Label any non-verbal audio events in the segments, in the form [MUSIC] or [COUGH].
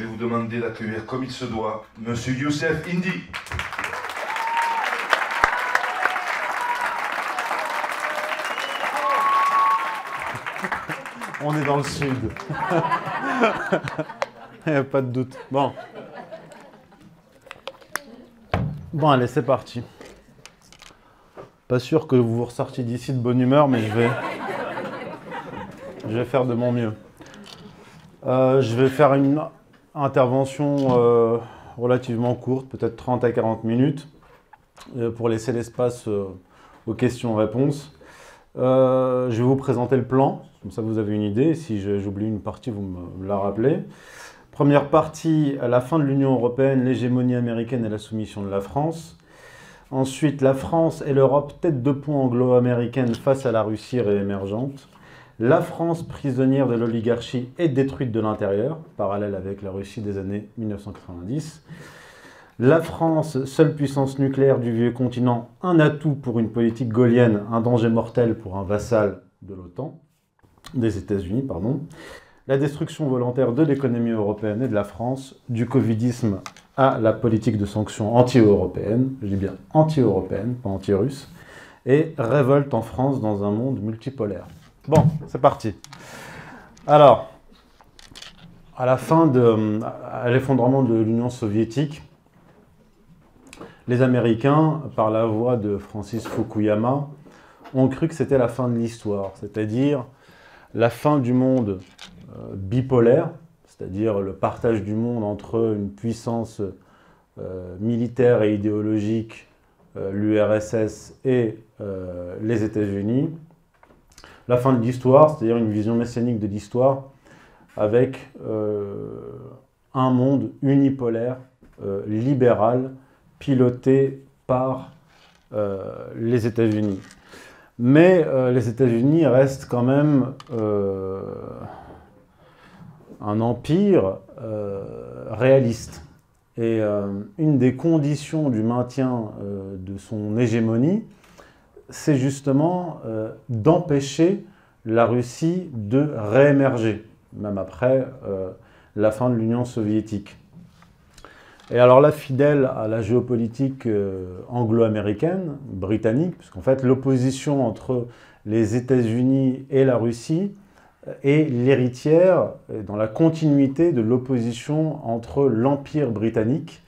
je vais vous demander d'accueillir comme il se doit Monsieur Youssef Indy. On est dans le sud. [LAUGHS] Il n'y a pas de doute. Bon. Bon, allez, c'est parti. Pas sûr que vous ressortiez d'ici de bonne humeur, mais je vais, je vais faire de mon mieux. Euh, je vais faire une intervention euh, relativement courte, peut-être 30 à 40 minutes, euh, pour laisser l'espace aux questions-réponses. je vais vous présenter le plan, comme ça vous avez une idée. Si j'oublie une partie, vous me la rappelez. Première partie, à la fin de l'Union européenne, l'hégémonie américaine et la soumission de la France. Ensuite, la France et l'Europe, tête de pont anglo-américaine face à la Russie réémergente. La France, prisonnière de l'oligarchie, est détruite de l'intérieur, parallèle avec la Russie des années 1990. La France, seule puissance nucléaire du vieux continent, un atout pour une politique gaulienne, un danger mortel pour un vassal de l'OTAN, des États-Unis, pardon. La destruction volontaire de l'économie européenne et de la France, du covidisme à la politique de sanctions anti-européenne, je dis bien anti-européenne, pas anti-russe, et révolte en France dans un monde multipolaire. Bon, c'est parti. Alors, à la fin de l'effondrement de l'Union soviétique, les Américains, par la voix de Francis Fukuyama, ont cru que c'était la fin de l'histoire, c'est-à-dire la fin du monde euh, bipolaire, c'est-à-dire le partage du monde entre une puissance euh, militaire et idéologique, euh, l'URSS et les États-Unis, la fin de l'histoire, c'est-à-dire une vision messianique de l'histoire, avec euh, un monde unipolaire, euh, libéral, piloté par euh, les États-Unis. Mais les États-Unis restent quand même un empire réaliste. Et une des conditions du maintien de son hégémonie, c'est justement euh, d'empêcher la Russie de réémerger, même après euh, la fin de l'Union soviétique. Et alors là, fidèle à la géopolitique euh, anglo-américaine, britannique, puisqu'en fait l'opposition entre les États-Unis et la Russie est l'héritière dans la continuité de l'opposition entre l'Empire britannique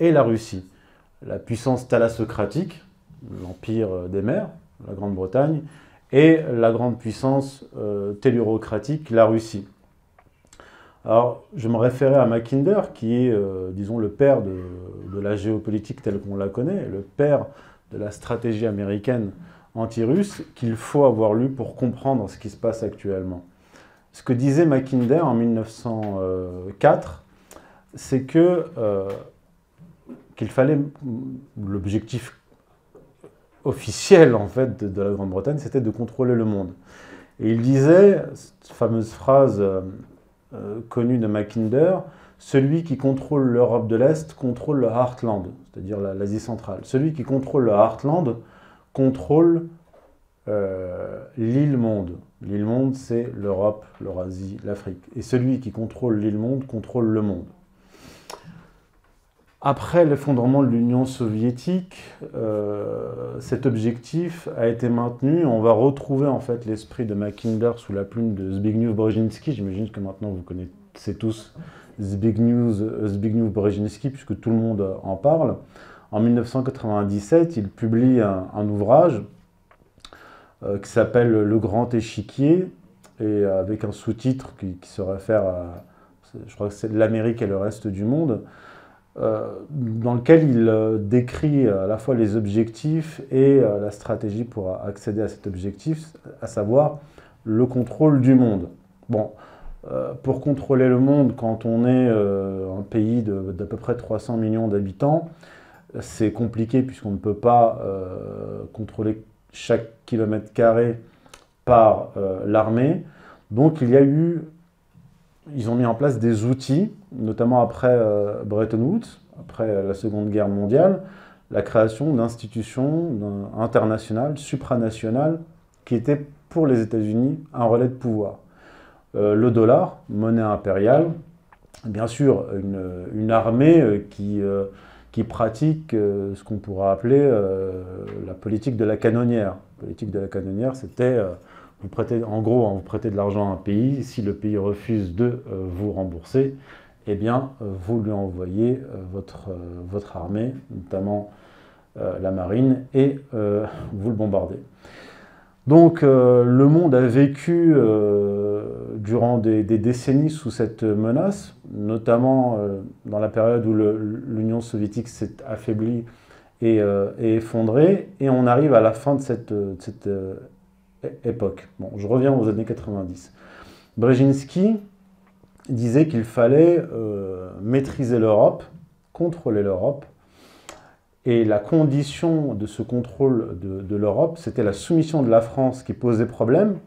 et la Russie. La puissance thalassocratique, l'Empire des mers, la Grande-Bretagne, et la grande puissance euh, tellurocratique, la Russie. Alors, je me référais à Mackinder, qui est, euh, disons, le père de, la géopolitique telle qu'on la connaît, le père de la stratégie américaine anti-russe, qu'il faut avoir lu pour comprendre ce qui se passe actuellement. Ce que disait Mackinder en 1904, c'est que euh, qu'il fallait, l'objectif officiel en fait de, la Grande-Bretagne, c'était de contrôler le monde. Et il disait, cette fameuse phrase euh, euh, connue de Mackinder, celui qui contrôle l'Europe de l'Est contrôle le Heartland, c'est-à-dire l'Asie centrale. Celui qui contrôle le Heartland contrôle euh, l'île monde. L'île monde, c'est l'Europe, l'Eurasie, l'Afrique. Et celui qui contrôle l'île monde contrôle le monde. Après l'effondrement de l'Union soviétique, euh, cet objectif a été maintenu. On va retrouver en fait l'esprit de Mackinder sous la plume de Zbigniew Brzezinski. J'imagine que maintenant vous connaissez tous Zbigniew, Zbigniew Brzezinski puisque tout le monde en parle. En 1997, il publie un, ouvrage euh, qui s'appelle Le Grand Échiquier et avec un sous-titre qui, qui, se réfère à, je crois que c'est l'Amérique et le reste du monde. Euh, dans lequel il euh, décrit à la fois les objectifs et euh, la stratégie pour accéder à cet objectif, à savoir le contrôle du monde. Bon, pour contrôler le monde, quand on est un pays d'à peu près 300 millions d'habitants, c'est compliqué puisqu'on ne peut pas contrôler chaque kilomètre carré par l'armée. Donc il y a eu ils ont mis en place des outils, notamment après euh, Bretton Woods, après la Seconde Guerre mondiale, la création d'institutions internationales, supranationales, qui étaient pour les États-Unis un relais de pouvoir. Euh, le dollar, monnaie impériale, bien sûr une, armée qui, qui pratique ce qu'on pourra appeler la politique de la canonnière. La politique de la canonnière, c'était vous prêtez, en gros, hein, vous prêtez de l'argent à un pays, si le pays refuse de vous rembourser, eh bien, vous lui envoyez votre, votre armée, notamment la marine, et vous le bombardez. Donc euh, le monde a vécu euh, durant des, décennies sous cette menace, notamment euh, dans la période où l'Union soviétique s'est affaiblie et, effondrée, et on arrive à la fin de cette, époque. Bon, je reviens aux années 90. Brzezinski disait qu'il fallait maîtriser l'Europe, contrôler l'Europe, et la condition de ce contrôle de, l'Europe, c'était la soumission de la France qui posait problème,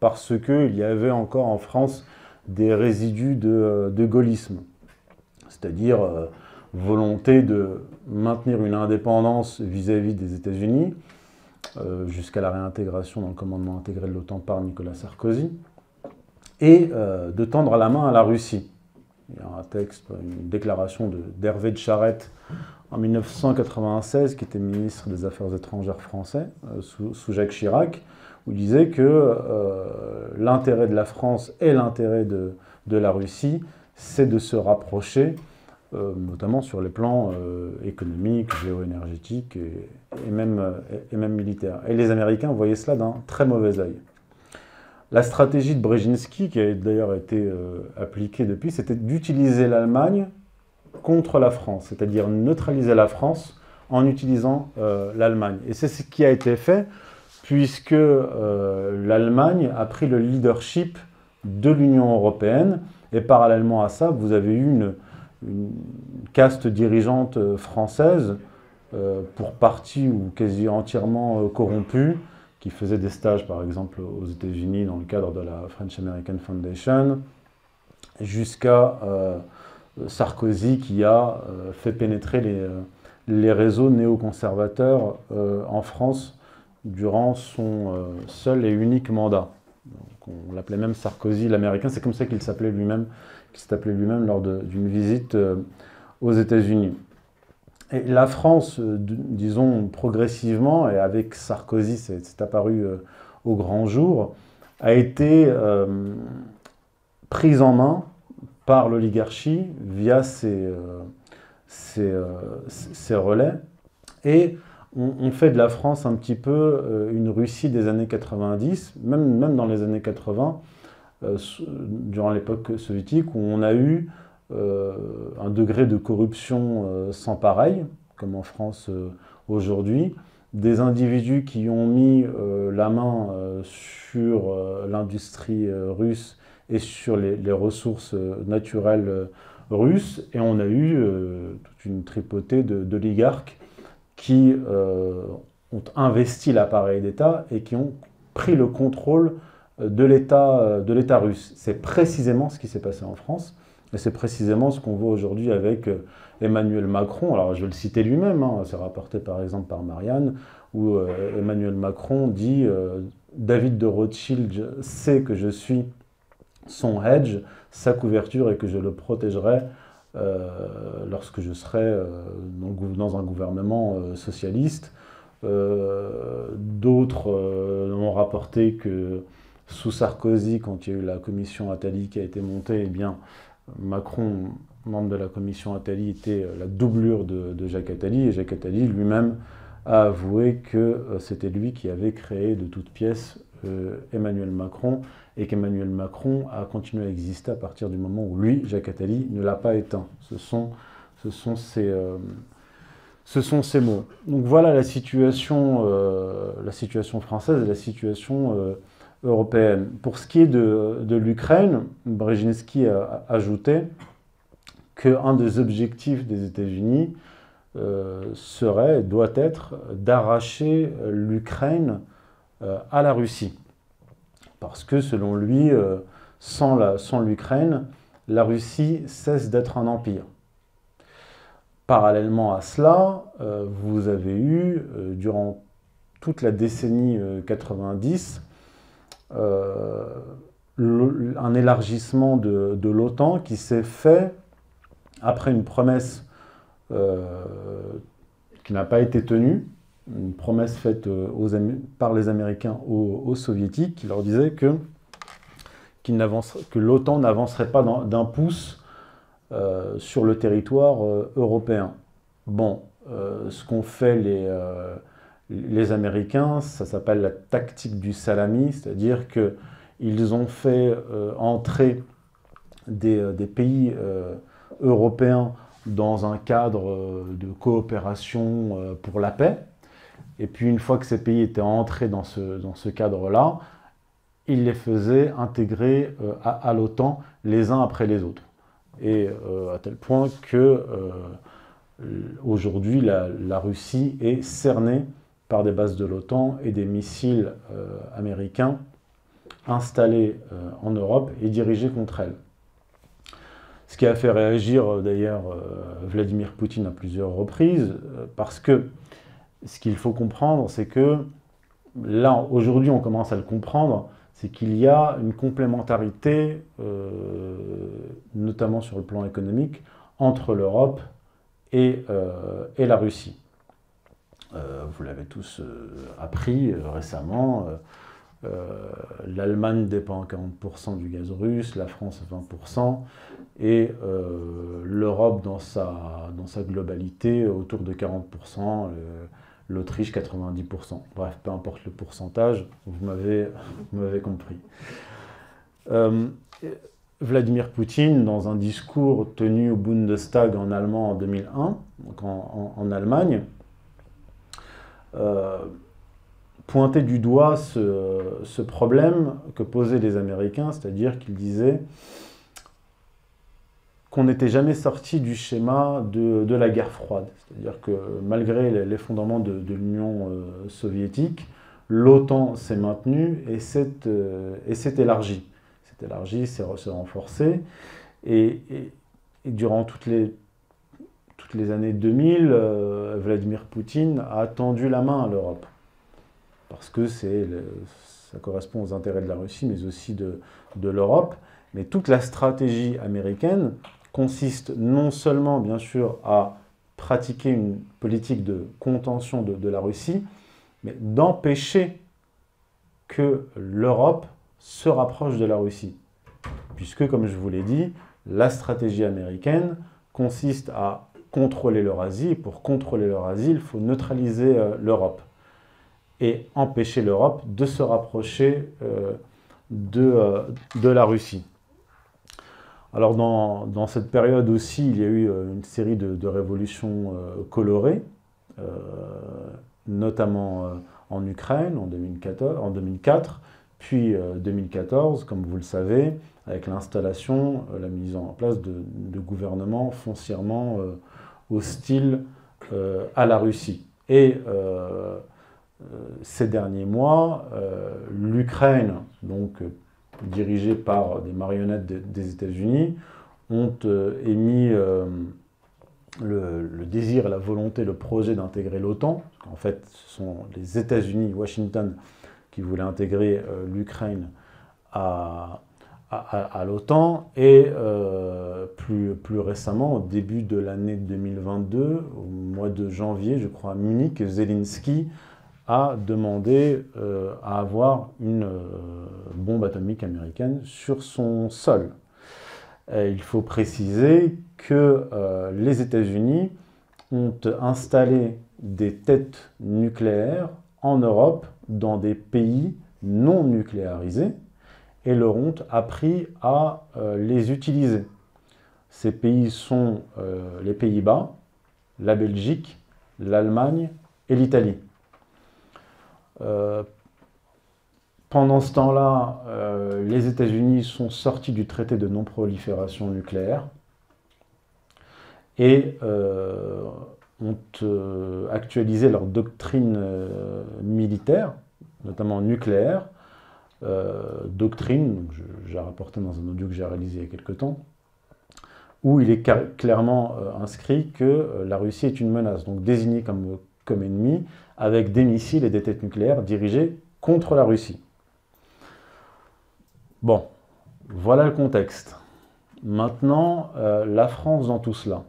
parce qu'il y avait encore en France des résidus de, gaullisme, c'est-à-dire euh, volonté de maintenir une indépendance vis-à-vis des États-Unis, euh, jusqu'à la réintégration dans le commandement intégré de l'OTAN par Nicolas Sarkozy, et euh, de tendre la main à la Russie. Il y a un texte, une déclaration d'Hervé de Charette en 1996, qui était ministre des Affaires étrangères français, euh, sous, Jacques Chirac, où il disait que euh, l'intérêt de la France et l'intérêt de, la Russie, c'est de se rapprocher, notamment sur les plans économiques, géoénergétiques et, et, même, et, même militaires. Et les Américains voyaient cela d'un très mauvais œil. La stratégie de Brzezinski, qui a d'ailleurs été appliquée depuis, c'était d'utiliser l'Allemagne contre la France, c'est-à-dire neutraliser la France en utilisant euh, l'Allemagne. Et c'est ce qui a été fait, puisque euh, l'Allemagne a pris le leadership de l'Union européenne, et parallèlement à ça, vous avez eu une, caste dirigeante française, euh, pour partie ou quasi entièrement corrompue, qui faisait des stages par exemple aux États-Unis dans le cadre de la French American Foundation, jusqu'à Sarkozy qui a euh, fait pénétrer les, euh, les réseaux néoconservateurs euh, en France durant son seul et unique mandat. on l'appelait même Sarkozy l'américain, c'est comme ça qu'il s'appelait lui-même, qu'il appelé lui-même lors d'une visite aux États-Unis. La France, disons progressivement, et avec Sarkozy, c'est apparu au grand jour, a été prise en main par l'oligarchie via ses, euh, euh, relais. Et on, fait de la France un petit peu euh, une Russie des années 90, même, même dans les années 80, durant l'époque soviétique, où on a eu un degré de corruption sans pareil, comme en France aujourd'hui, des individus qui ont mis la main sur l'industrie russe et sur les, ressources euh, naturelles euh, russes. Et on a eu euh, toute une tripotée d'oligarques qui ont investi l'appareil d'État et qui ont pris le contrôle de l'État russe. C'est précisément ce qui s'est passé en France. Et c'est précisément ce qu'on voit aujourd'hui avec Emmanuel Macron. Alors je vais le citer lui-même, hein. c'est rapporté par exemple par Marianne, où Emmanuel Macron dit David de Rothschild sait que je suis son hedge, sa couverture et que je le protégerai euh, lorsque je serai euh, dans, un gouvernement euh, socialiste. D'autres ont rapporté que sous Sarkozy, quand il y a eu la commission Attali qui a été montée, eh bien, Macron, membre de la commission Attali, était la doublure de, Jacques Attali, et Jacques Attali lui-même a avoué que c'était lui qui avait créé de toutes pièces Emmanuel Macron et qu'Emmanuel Macron a continué à exister à partir du moment où lui, Jacques Attali, ne l'a pas éteint. Ce sont, ce sont, ces, euh, ce sont ces mots. Donc voilà la situation, euh, la situation française la situation euh, européenne. Pour ce qui est de, de l'Ukraine, Brzezinski a ajouté qu'un des objectifs des États-Unis serait, doit être, d'arracher l'Ukraine à la Russie parce que selon lui, euh, sans l'Ukraine, la Russie cesse d'être un empire. Parallèlement à cela, euh, vous avez eu, euh, durant toute la décennie 90, un élargissement de, l'OTAN qui s'est fait après une promesse qui n'a pas été tenue, une promesse faite aux, par les Américains aux, Soviétiques qui leur disait que, que l'OTAN n'avancerait pas d'un pouce sur le territoire européen. Bon, ce qu'ont fait les, les Américains, ça s'appelle la tactique du salami, c'est-à-dire qu'ils ont fait euh, entrer des, euh, pays euh, européens dans un cadre de coopération pour la paix. Et puis une fois que ces pays étaient entrés dans ce, dans ce cadre-là, ils les faisaient intégrer à, l'OTAN les uns après les autres. Et à tel point que aujourd'hui la, la, Russie est cernée par des bases de l'OTAN et des missiles euh, américains installés euh, en Europe et dirigés contre elle. Ce qui a fait réagir euh, d'ailleurs Vladimir Poutine à plusieurs reprises, parce que ce qu'il faut comprendre, c'est que là, aujourd'hui, on commence à le comprendre, c'est qu'il y a une complémentarité, notamment sur le plan économique, entre l'Europe et, et la Russie. Euh, vous l'avez tous euh, appris euh, récemment. L'Allemagne dépend à 40% du gaz russe, la France à 20%, et l'Europe dans sa, dans sa globalité autour de 40%, l'Autriche 90%. Bref, peu importe le pourcentage, vous m'avez compris. Vladimir Poutine, dans un discours tenu au Bundestag en allemand en 2001, donc en Allemagne, pointer du doigt ce, problème que posaient les Américains, c'est-à-dire qu'ils disaient qu'on n'était jamais sorti du schéma de, la guerre froide. C'est-à-dire que malgré l'effondrement de, de l'Union euh, soviétique, l'OTAN s'est maintenue et s'est euh, élargie. S'est élargie, s'est renforcée. Et, durant toutes les les années 2000, euh, Vladimir Poutine a tendu la main à l'Europe. Parce que ça correspond aux intérêts de la Russie, mais aussi de, l'Europe. Mais toute la stratégie américaine consiste non seulement, bien sûr, à pratiquer une politique de contention de, de la Russie, mais d'empêcher que l'Europe se rapproche de la Russie. Puisque, comme je vous l'ai dit, la stratégie américaine consiste à contrôler l'Eurasie. Pour contrôler l'Eurasie, il faut neutraliser euh, l'Europe et empêcher l'Europe de se rapprocher euh, de, euh, de, la Russie. Alors dans, dans, cette période aussi, il y a eu une série de, révolutions colorées, notamment en Ukraine en, 2014, en 2004, puis 2014, comme vous le savez, avec l'installation, la mise en place de, de gouvernements foncièrement hostile euh, à la Russie. Et euh, euh, ces derniers mois, l'Ukraine, donc dirigée par des marionnettes des États-Unis, ont émis le, désir, la volonté, le projet d'intégrer l'OTAN. En fait, ce sont les États-Unis, Washington, qui voulaient intégrer l'Ukraine à, à, l'OTAN et euh, plus, récemment, au début de l'année 2022, au mois de janvier, je crois, à Munich, Zelensky a demandé euh, à avoir une euh, bombe atomique américaine sur son sol. il faut préciser que les États-Unis ont installé des têtes nucléaires en Europe dans des pays non nucléarisés, et leur ont appris à euh, les utiliser. Ces pays sont euh, les Pays-Bas, la Belgique, l'Allemagne et l'Italie. Euh, pendant ce temps-là, les États-Unis sont sortis du traité de non-prolifération nucléaire et ont actualisé leur doctrine militaire, notamment nucléaire, doctrine, j'ai rapporté dans un audio que j'ai réalisé il y a quelques temps, où il est clairement euh, inscrit que euh, la Russie est une menace, donc désignée comme, comme ennemi, avec des missiles et des têtes nucléaires dirigés contre la Russie. Bon, Voilà le contexte. Maintenant, euh, la France dans tout cela.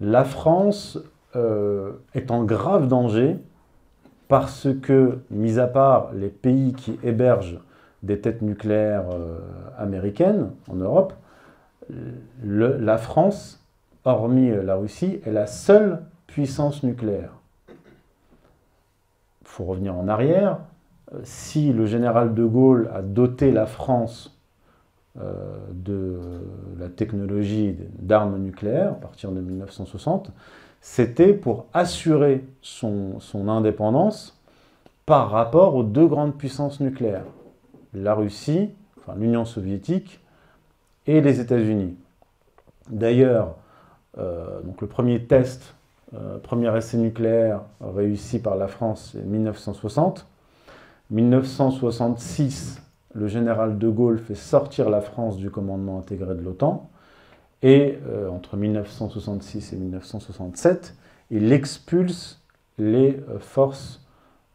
La France euh, est en grave danger parce que, mis à part les pays qui hébergent des têtes nucléaires euh, américaines en Europe, la France, hormis la Russie, est la seule puissance nucléaire. Il faut revenir en arrière. Si le général de Gaulle a doté la France euh, de la technologie d'armes nucléaires à partir de 1960, c'était pour assurer son, indépendance par rapport aux deux grandes puissances nucléaires, la Russie, enfin l'Union soviétique et les États-Unis. D'ailleurs, euh, le premier test, euh, premier essai nucléaire réussi par la France, c'est 1960. 1966, le général de Gaulle fait sortir la France du commandement intégré de l'OTAN, et euh, entre 1966 et 1967, il expulse les euh, forces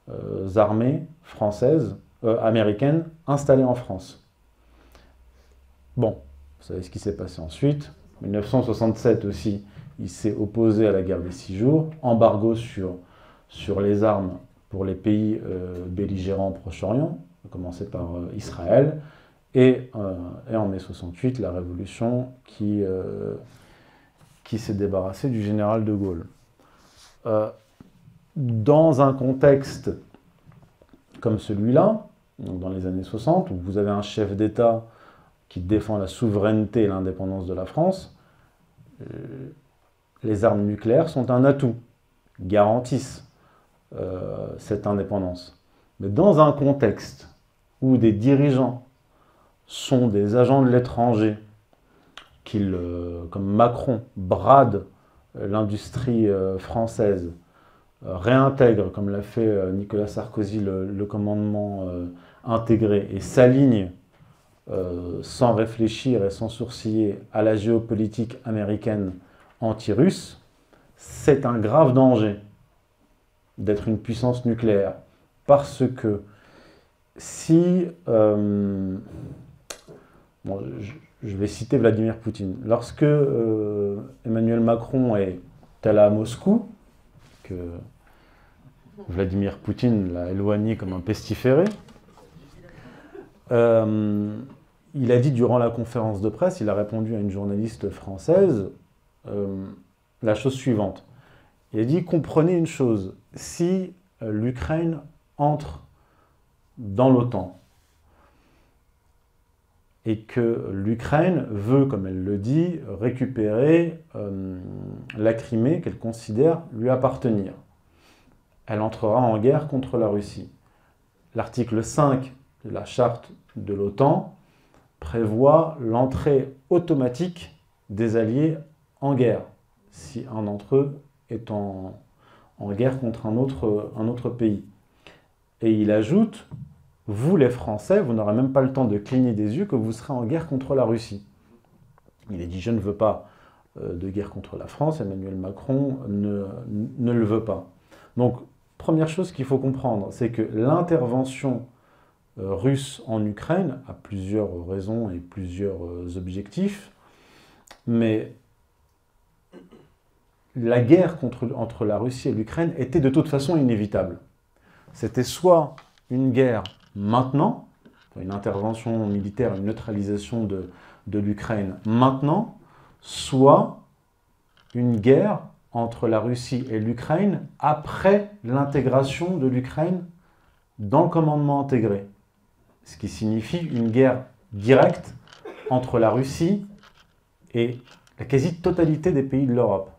euh, armées françaises, américaines, installées en France. Bon, vous savez ce qui s'est passé ensuite. 1967 aussi, il s'est opposé à la guerre des six jours, embargo sur, sur les armes pour les pays belligérants au Proche-Orient, commencer par euh, Israël, et, euh, et, en mai 68, la révolution qui, euh, qui s'est débarrassée du général de Gaulle. dans un contexte comme celui-là, dans les années 60, où vous avez un chef d'État qui défend la souveraineté et l'indépendance de la France, les armes nucléaires sont un atout, garantissent cette indépendance. Mais dans un contexte où des dirigeants sont des agents de l'étranger, euh, comme Macron, bradent euh, l'industrie euh, française, réintègrent, comme l'a fait Nicolas Sarkozy, le, commandement intégré, et s'alignent sans réfléchir et sans sourciller à la géopolitique américaine anti-russe, c'est un grave danger d'être une puissance nucléaire. Parce que si, je, vais citer Vladimir Poutine, lorsque euh, Emmanuel Macron est allé à Moscou, que Vladimir Poutine l'a éloigné comme un pestiféré, euh, il a dit durant la conférence de presse, il a répondu à une journaliste française la chose suivante. Il a dit, comprenez une chose, si l'Ukraine entre dans l'OTAN. Et que l'Ukraine veut, comme elle le dit, récupérer euh, la Crimée qu'elle considère lui appartenir. Elle entrera en guerre contre la Russie. L'article 5 de la charte de l'OTAN prévoit l'entrée automatique des alliés en guerre, si un d'entre eux est en, guerre contre un autre pays. Et il ajoute, vous les Français, vous n'aurez même pas le temps de cligner des yeux que vous serez en guerre contre la Russie. Il a dit, je ne veux pas euh, de guerre contre la France, Emmanuel Macron ne, le veut pas. Donc, première chose qu'il faut comprendre, c'est que l'intervention euh, russe en Ukraine a plusieurs raisons et plusieurs euh, objectifs, mais la guerre entre la Russie et l'Ukraine était de toute façon inévitable c'était soit une guerre maintenant, une intervention militaire, une neutralisation de, l'Ukraine maintenant, soit une guerre entre la Russie et l'Ukraine après l'intégration de l'Ukraine dans le commandement intégré. Ce qui signifie une guerre directe entre la Russie et la quasi-totalité des pays de l'Europe.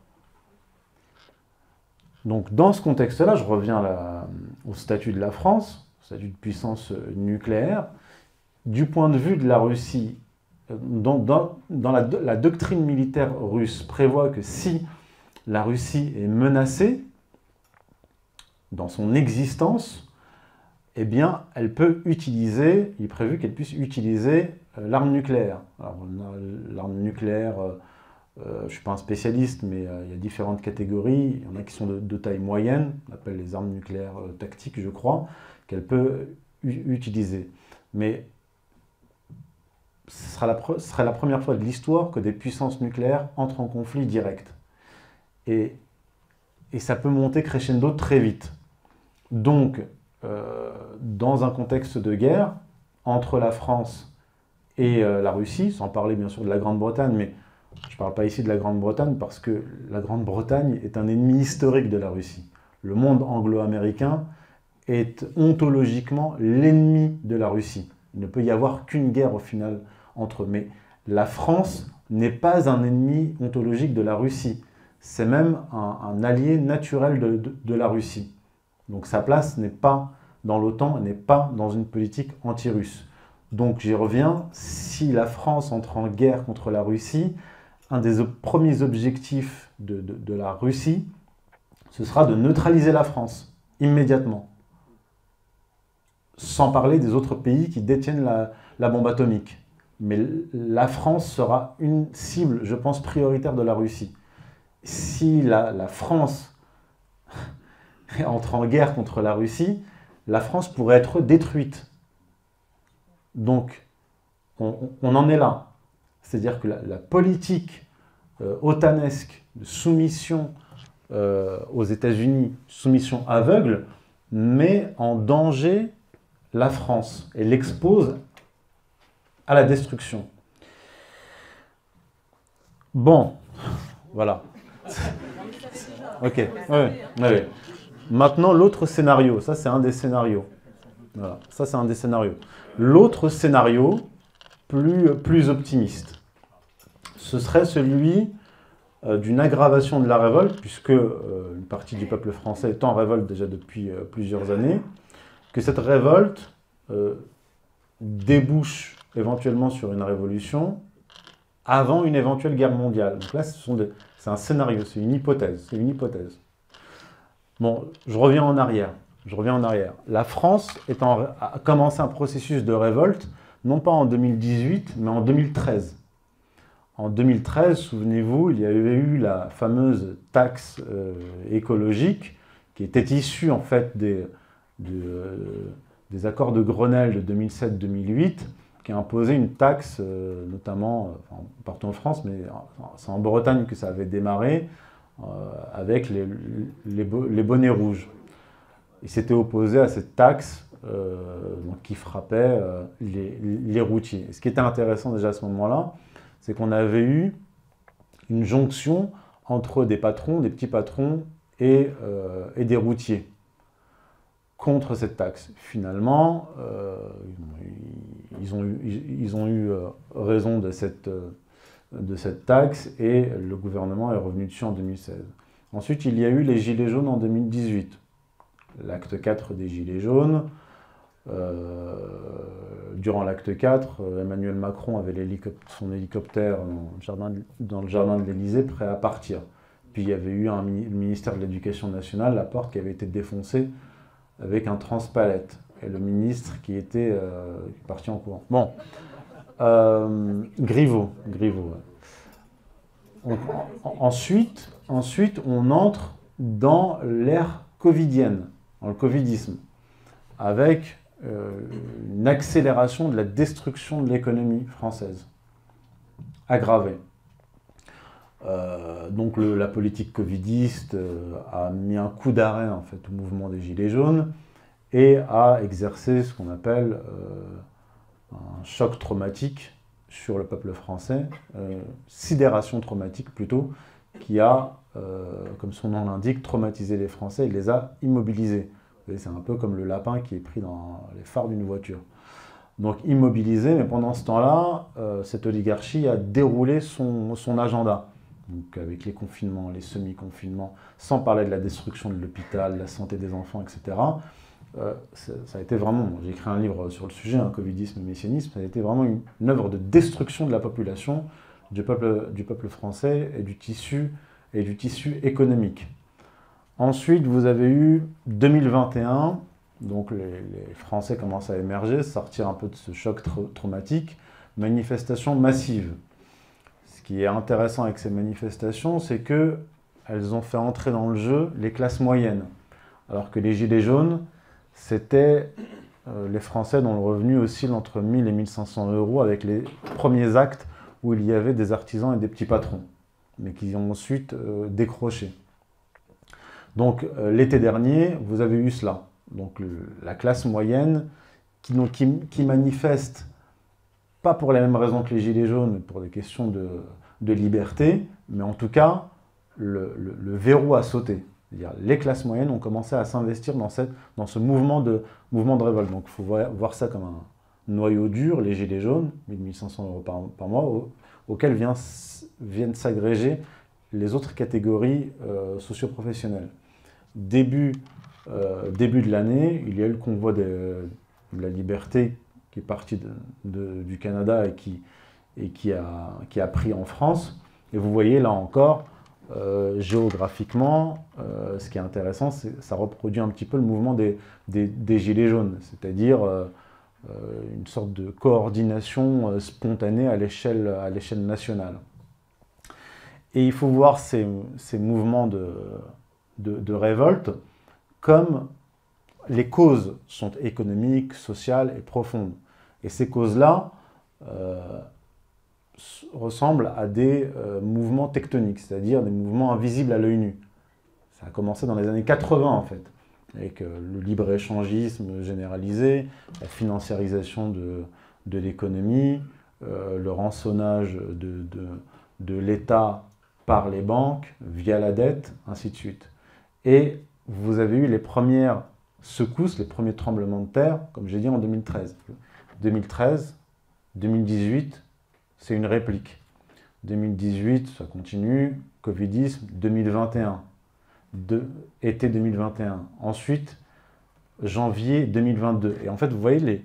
Donc dans ce contexte-là, je reviens au statut de la France, statut de puissance nucléaire. Du point de vue de la Russie, dans, la, doctrine militaire russe prévoit que si la Russie est menacée dans son existence, eh bien, elle peut utiliser, il est prévu qu'elle puisse utiliser euh, l'arme nucléaire. l'arme nucléaire euh, euh, je ne suis pas un spécialiste, mais euh, il y a différentes catégories. Il y en a qui sont de, taille moyenne, on appelle les armes nucléaires euh, tactiques, je crois, qu'elle peut utiliser. Mais ce sera la, première fois de l'histoire que des puissances nucléaires entrent en conflit direct. Et, et ça peut monter crescendo très vite. Donc, euh, dans un contexte de guerre entre la France et euh, la Russie, sans parler bien sûr de la Grande-Bretagne, mais je ne parle pas ici de la Grande-Bretagne parce que la Grande-Bretagne est un ennemi historique de la Russie. Le monde anglo-américain est ontologiquement l'ennemi de la Russie. Il ne peut y avoir qu'une guerre au final entre eux. Mais la France n'est pas un ennemi ontologique de la Russie. C'est même un, allié naturel de, la Russie. Donc sa place n'est pas dans l'OTAN, n'est pas dans une politique anti-russe. Donc j'y reviens, si la France entre en guerre contre la Russie, un des premiers objectifs de la Russie, ce sera de neutraliser la France immédiatement sans parler des autres pays qui détiennent la, bombe atomique. Mais la France sera une cible, je pense, prioritaire de la Russie. Si la, France [LAUGHS] entre en guerre contre la Russie, la France pourrait être détruite. Donc, on, en est là. C'est-à-dire que la, politique euh, otanesque de soumission euh, aux États-Unis, soumission aveugle, met en danger la France et l'expose à la destruction. Bon, voilà. Ok, Maintenant, l'autre scénario, ça c'est un des scénarios. Voilà, ça c'est un des scénarios. L'autre scénario, plus, optimiste, ce serait celui euh, d'une aggravation de la révolte, puisque euh, une partie du peuple français est en révolte déjà depuis euh, plusieurs années, que cette révolte euh, débouche éventuellement sur une révolution avant une éventuelle guerre mondiale. Donc là, c'est un scénario, c'est une hypothèse, c'est une hypothèse. Bon, je reviens en arrière. Je reviens en arrière. La France a commencé un processus de révolte, non pas en 2018, mais en 2013. En 2013, souvenez-vous, il y avait eu la fameuse taxe euh, écologique qui était issue en fait des, des accords de Grenelle de 2007-2008 qui a imposé une taxe, euh, notamment euh, partout en France, mais c'est en Bretagne que ça avait démarré, euh, avec les, bonnets rouges. Il s'était opposé à cette taxe qui frappait les, routiers. ce qui était intéressant déjà à ce moment-là, c'est qu'on avait eu une jonction entre des patrons, des petits patrons et des routiers contre cette taxe. Finalement, euh, ils ont eu, euh, raison de cette, euh, de cette taxe et le gouvernement est revenu dessus en 2016. Ensuite, il y a eu les Gilets jaunes en 2018. L'acte 4 des Gilets jaunes. durant l'acte 4, Emmanuel Macron avait son hélicoptère dans le jardin, dans le jardin de l'Élysée prêt à partir. Puis il y avait eu un, le ministère de l'Éducation nationale, la porte qui avait été défoncée avec un transpalette. Et le ministre qui était euh, parti en courant. Bon. Euh, Griveaux. Griveaux ensuite, ensuite, on entre dans l'ère covidienne, dans le covidisme, avec euh, une accélération de la destruction de l'économie française, aggravée. Euh, donc la politique covidiste euh, a mis un coup d'arrêt en fait au mouvement des Gilets jaunes et a exercé ce qu'on appelle euh, un choc traumatique sur le peuple français, sidération traumatique plutôt, qui a, comme son nom l'indique, traumatisé les Français et les a immobilisés. C'est un peu comme le lapin qui est pris dans les phares d'une voiture. Donc immobilisé, mais pendant ce temps-là, cette oligarchie a déroulé son agenda donc avec les confinements, les semi-confinements, sans parler de la destruction de l'hôpital, la santé des enfants, etc. Euh, ça a été vraiment, j'ai écrit un livre sur le sujet, un covidisme et messianisme, ça a été vraiment une, œuvre de destruction de la population, du peuple, du peuple français et du tissu, et du tissu économique. Ensuite, vous avez eu 2021, donc les, Français commencent à émerger, sortir un peu de ce choc traumatique, manifestation massive qui est intéressant avec ces manifestations, c'est que elles ont fait entrer dans le jeu les classes moyennes. Alors que les Gilets jaunes, c'était euh, les Français dont le revenu oscille entre 1000 et 1500 euros avec les premiers actes où il y avait des artisans et des petits patrons, mais qui ont ensuite euh, décroché. Donc l'été dernier, vous avez eu cela. Donc la classe moyenne qui, manifeste, pas pour les mêmes raisons que les Gilets jaunes, pour des questions de, liberté, mais en tout cas, le, verrou a sauté. Les classes moyennes ont commencé à s'investir dans, dans ce mouvement de, mouvement de révolte. Donc il faut voir, ça comme un noyau dur, les Gilets jaunes, 1500 euros par, mois, auxquels viennent s'agréger les autres catégories euh, socioprofessionnelles. Début euh, début de l'année, il y a eu le convoi de, la liberté qui est parti du Canada et, qui, a, pris en France. Et vous voyez là encore, euh, géographiquement, euh, ce qui est intéressant, c'est ça reproduit un petit peu le mouvement des, Gilets jaunes, c'est-à-dire une sorte de coordination spontanée à l'échelle nationale. Et il faut voir ces, mouvements de révolte comme les causes sont économiques, sociales et profondes. Et ces causes-là euh, ressemblent à des euh, mouvements tectoniques, c'est-à-dire des mouvements invisibles à l'œil nu. Ça a commencé dans les années 80 en fait, avec euh, le libre-échangisme généralisé, la financiarisation de, l'économie, le rançonnage de, de l'État par les banques via la dette, ainsi de suite. Et vous avez eu les premières secousses, les premiers tremblements de terre, comme j'ai dit en 2013. 2013, 2018, c'est une réplique. 2018, ça continue, Covidisme, 2021, été 2021. Ensuite, janvier 2022. Et en fait, vous voyez,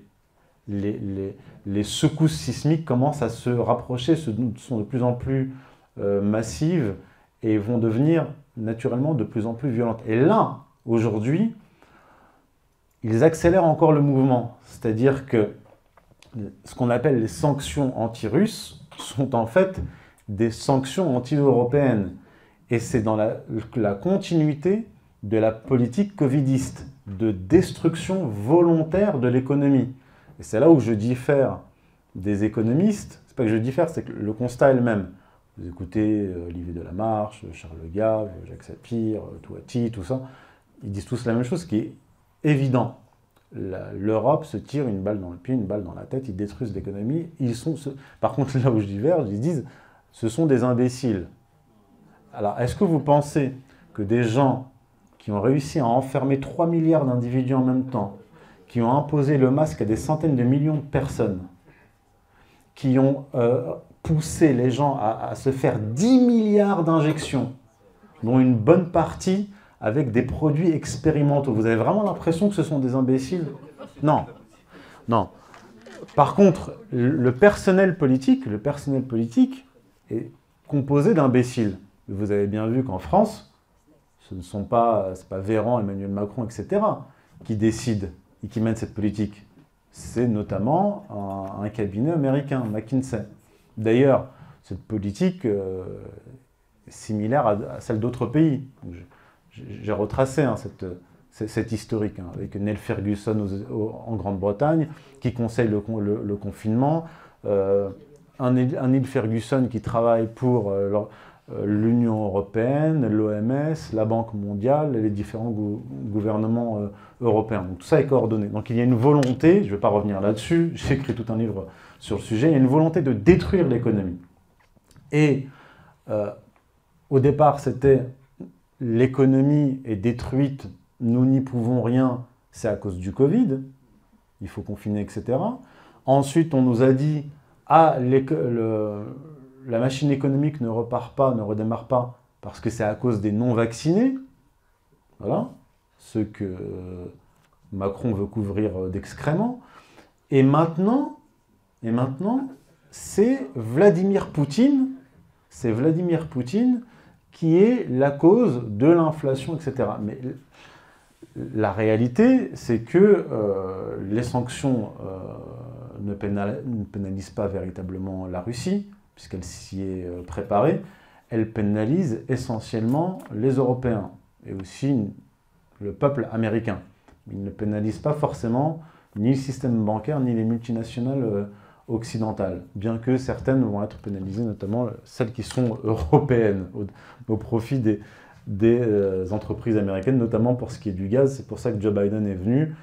les, secousses sismiques commencent à se rapprocher, sont de plus en plus euh, massives et vont devenir naturellement de plus en plus violentes. Et là, aujourd'hui, ils accélèrent encore le mouvement. C'est-à-dire que ce qu'on appelle les sanctions anti-russes sont en fait des sanctions anti-européennes. Et c'est dans la, continuité de la politique covidiste, de destruction volontaire de l'économie. Et c'est là où je diffère des économistes. C'est pas que je diffère, c'est que le constat est le même. Vous écoutez euh, Olivier Delamarche, Charles Gave, Jacques Sapir, euh, Touati, tout ça, ils disent tous la même chose, ce qui est évident. L'Europe se tire une balle dans le pied, une balle dans la tête, ils détruisent l'économie. Par contre, là où je diverge, ils disent, ce sont des imbéciles. Alors, est-ce que vous pensez que des gens qui ont réussi à enfermer 3 milliards d'individus en même temps, qui ont imposé le masque à des centaines de millions de personnes, qui ont euh, pousser les gens à, se faire 10 milliards d'injections, dont une bonne partie avec des produits expérimentaux. Vous avez vraiment l'impression que ce sont des imbéciles? Non. Non. Par contre, le personnel politique, le personnel politique est composé d'imbéciles. Vous avez bien vu qu'en France, ce ne sont pas, pas Véran, Emmanuel Macron, etc., qui décident et qui mènent cette politique. C'est notamment un cabinet américain, McKinsey. D'ailleurs, cette politique euh, est similaire à, celle d'autres pays. J'ai retracé hein, cette, historique hein, avec Neil Ferguson en Grande-Bretagne qui conseille le, confinement, euh, un, Neil Ferguson qui travaille pour euh, l'Union européenne, l'OMS, la Banque mondiale et les différents gouvernements européens. tout ça est coordonné. Donc il y a une volonté, je ne vais pas revenir là-dessus, j'ai écrit tout un livre sur le sujet, il y a une volonté de détruire l'économie. Et euh, au départ, c'était l'économie est détruite, nous n'y pouvons rien, c'est à cause du Covid, il faut confiner, etc. Ensuite, on nous a dit, ah, la machine économique ne repart pas, ne redémarre pas, parce que c'est à cause des non-vaccinés. Voilà, ce que Macron veut couvrir d'excréments. Et maintenant, et maintenant, c'est Vladimir Poutine, c'est Vladimir Poutine qui est la cause de l'inflation, etc. Mais la réalité, c'est que euh, les sanctions euh, ne, pénalisent pas véritablement la Russie, puisqu'elle s'y est euh, préparée. Elles pénalisent essentiellement les Européens et aussi le peuple américain. Ils ne pénalisent pas forcément ni le système bancaire, ni les multinationales occidentales, bien que certaines vont être pénalisées, notamment celles qui sont européennes, au, profit des, des entreprises américaines, notamment pour ce qui est du gaz. C'est pour ça que Joe Biden est venu,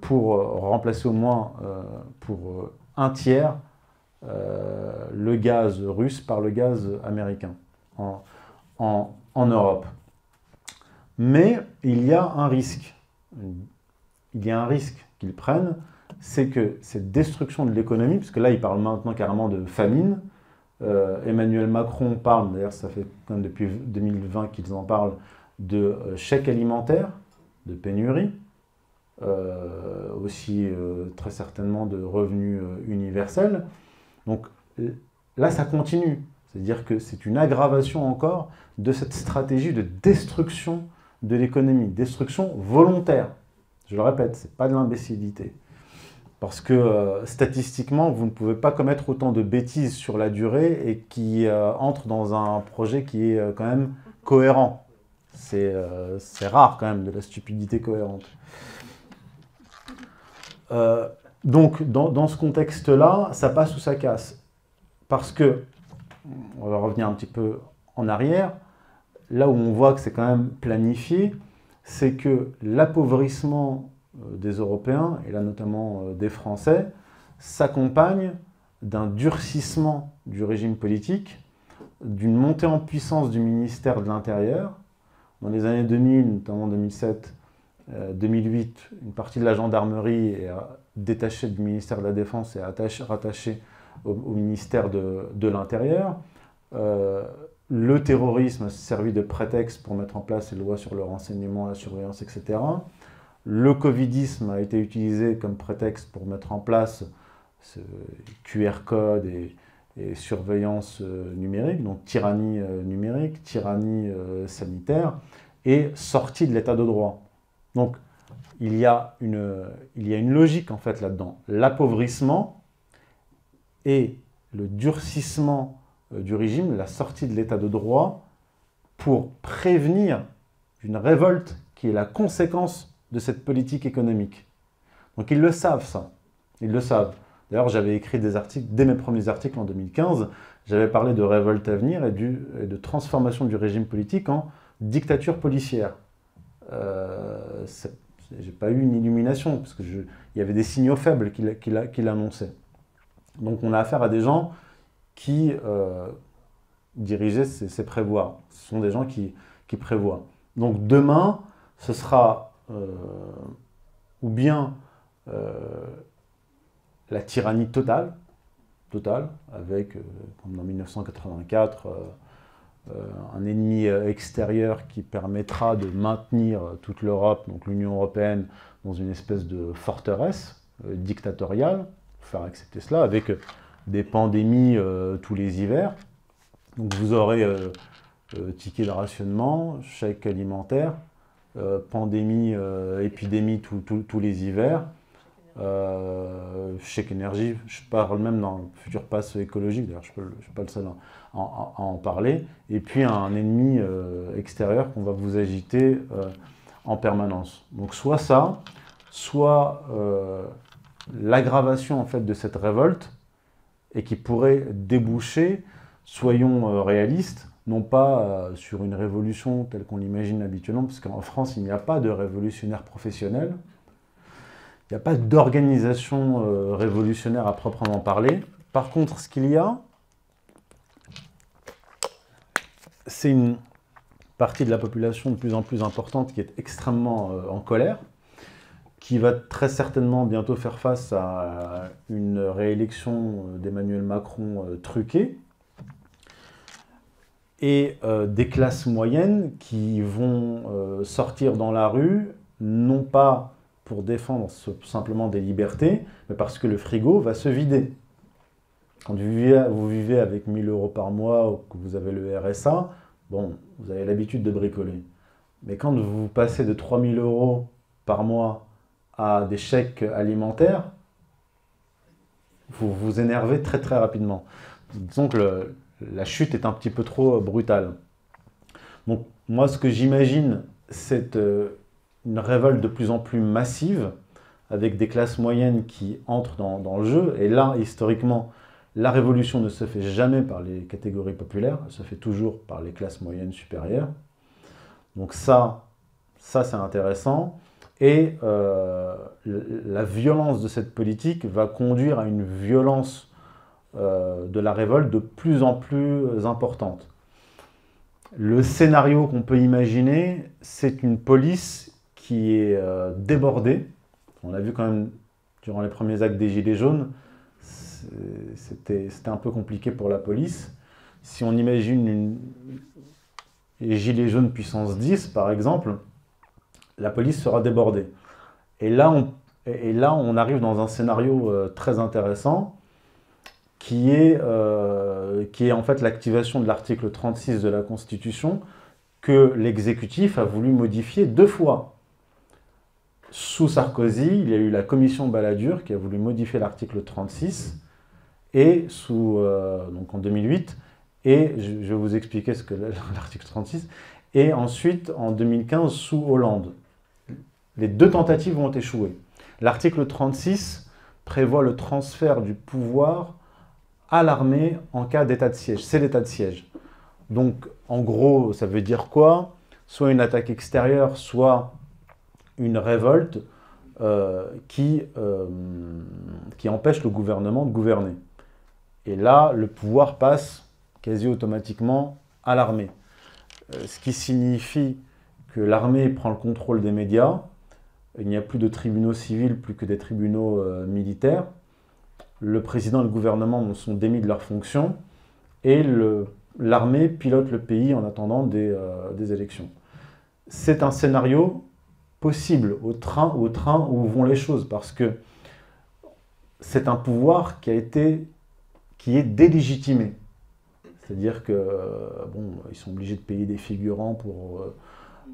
pour remplacer au moins pour un tiers le gaz russe par le gaz américain en, en Europe. Mais il y a un risque. Il y a un risque qu'ils prennent, c'est que cette destruction de l'économie, puisque là, il parle maintenant carrément de famine. Euh, Emmanuel Macron parle, d'ailleurs, ça fait quand même depuis 2020 qu'ils en parlent, de euh, chèque alimentaire, de pénurie, euh, aussi très certainement de revenus universels. Donc là, ça continue. C'est-à-dire que c'est une aggravation encore de cette stratégie de destruction de l'économie, destruction volontaire. Je le répète, ce n'est pas de l'imbécilité. Parce que euh, statistiquement, vous ne pouvez pas commettre autant de bêtises sur la durée et qui euh, entre dans un projet qui est euh, quand même cohérent. C'est rare quand même de la stupidité cohérente. donc, dans, ce contexte-là, ça passe ou ça casse. Parce que, on va revenir un petit peu en arrière, là où on voit que c'est quand même planifié, c'est que l'appauvrissement des Européens, et là notamment euh, des Français, s'accompagne d'un durcissement du régime politique, d'une montée en puissance du ministère de l'Intérieur. Dans les années 2000, notamment 2007, 2008, euh, une partie de la gendarmerie est détachée du ministère de la Défense et rattachée au, ministère de, l'Intérieur le terrorisme a servi de prétexte pour mettre en place les lois sur le renseignement, la surveillance, etc. Le covidisme a été utilisé comme prétexte pour mettre en place ce QR code et, surveillance euh, numérique, donc tyrannie euh, numérique, tyrannie euh, sanitaire, et sortie de l'état de droit. Donc il y a une, il y a une logique en fait là-dedans. L'appauvrissement et le durcissement du régime, la sortie de l'état de droit, pour prévenir une révolte qui est la conséquence de cette politique économique. Donc ils le savent ça, ils le savent. D'ailleurs j'avais écrit des articles, dès mes premiers articles en 2015, j'avais parlé de révolte à venir et, de transformation du régime politique en dictature policière. Euh, J'ai pas eu une illumination, parce qu'il y avait des signaux faibles qui l'annonçaient. Donc on a affaire à des gens qui euh, dirigeaient ces, prévoirs. Ce sont des gens qui, prévoient. Donc demain, ce sera ou bien euh, la tyrannie totale, totale, avec, comme en 1984, un ennemi extérieur qui permettra de maintenir toute l'Europe, donc l'Union européenne, dans une espèce de forteresse dictatoriale, faire accepter cela, avec des pandémies euh, tous les hivers. Donc vous aurez euh, euh, ticket de rationnement, chèque alimentaire, pandémie, épidémie tous les hivers, chèque énergie, je parle même dans le futur pass écologique, d'ailleurs je ne suis pas le seul à, en parler, et puis un ennemi extérieur qu'on va vous agiter en permanence. Donc soit ça, soit l'aggravation en fait de cette révolte, et qui pourrait déboucher, soyons euh, réalistes, non pas euh, sur une révolution telle qu'on l'imagine habituellement, parce qu'en France, il n'y a pas de révolutionnaire professionnel, il n'y a pas d'organisation euh, révolutionnaire à proprement parler. Par contre, ce qu'il y a, c'est une partie de la population de plus en plus importante qui est extrêmement en colère, qui va très certainement bientôt faire face à une réélection d'Emmanuel Macron euh, truquée, et euh, des classes moyennes qui vont euh, sortir dans la rue, non pas pour défendre simplement des libertés, mais parce que le frigo va se vider. Quand vous vivez, avec 1000 euros par mois ou que vous avez le RSA, bon, vous avez l'habitude de bricoler. Mais quand vous passez de 3000 euros par mois à des chèques alimentaires, vous vous énervez très très rapidement. Disons que la chute est un petit peu trop brutale. Donc moi ce que j'imagine, c'est euh, une révolte de plus en plus massive, avec des classes moyennes qui entrent dans, le jeu. Et là, historiquement, la révolution ne se fait jamais par les catégories populaires, elle se fait toujours par les classes moyennes supérieures. Donc ça, ça c'est intéressant. Et euh, la violence de cette politique va conduire à une violence euh, de la révolte de plus en plus importante. Le scénario qu'on peut imaginer, c'est une police qui est euh, débordée. On a vu quand même durant les premiers actes des Gilets jaunes, c'était un peu compliqué pour la police. Si on imagine une, les Gilets jaunes puissance 10, par exemple, la police sera débordée. Et là, on, et là, on arrive dans un scénario euh, très intéressant qui est, euh, qui est en fait l'activation de l'article 36 de la Constitution que l'exécutif a voulu modifier deux fois. Sous Sarkozy, il y a eu la commission Balladur qui a voulu modifier l'article 36 et sous, euh, donc en 2008, et je, vais vous expliquer ce que [LAUGHS] l'article 36, et ensuite en 2015 sous Hollande. Les deux tentatives ont échoué. L'article 36 prévoit le transfert du pouvoir à l'armée en cas d'état de siège. C'est l'état de siège. Donc, en gros, ça veut dire quoi? Soit une attaque extérieure, soit une révolte euh, qui, euh, qui empêche le gouvernement de gouverner. Et là, le pouvoir passe quasi automatiquement à l'armée. Euh, ce qui signifie que l'armée prend le contrôle des médias, il n'y a plus de tribunaux civils, plus que des tribunaux militaires, le président et le gouvernement sont démis de leurs fonctions et l'armée pilote le pays en attendant des, euh, élections. C'est un scénario possible au train, où vont les choses parce que c'est un pouvoir qui a été qui est délégitimé. C'est-à-dire que bon, ils sont obligés de payer des figurants pour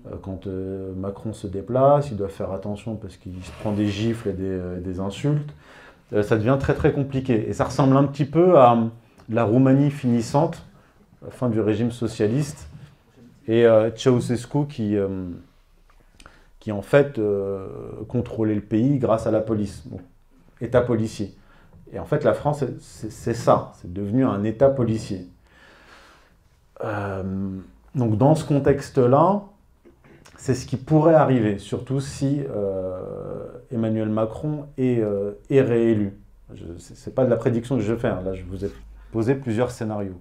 euh, quand euh, Macron se déplace, il doit faire attention parce qu'il se prend des gifles et des insultes. Euh, ça devient très très compliqué. Et ça ressemble un petit peu à la Roumanie finissante, la fin du régime socialiste, et euh, Ceausescu qui, euh, qui en fait contrôlait le pays grâce à la police, État policier. Et en fait, la France, c'est ça, c'est devenu un État policier. donc dans ce contexte-là, c'est ce qui pourrait arriver, surtout si euh, Emmanuel Macron est, euh, réélu. Ce n'est pas de la prédiction que je fais, hein. là je vous ai posé plusieurs scénarios.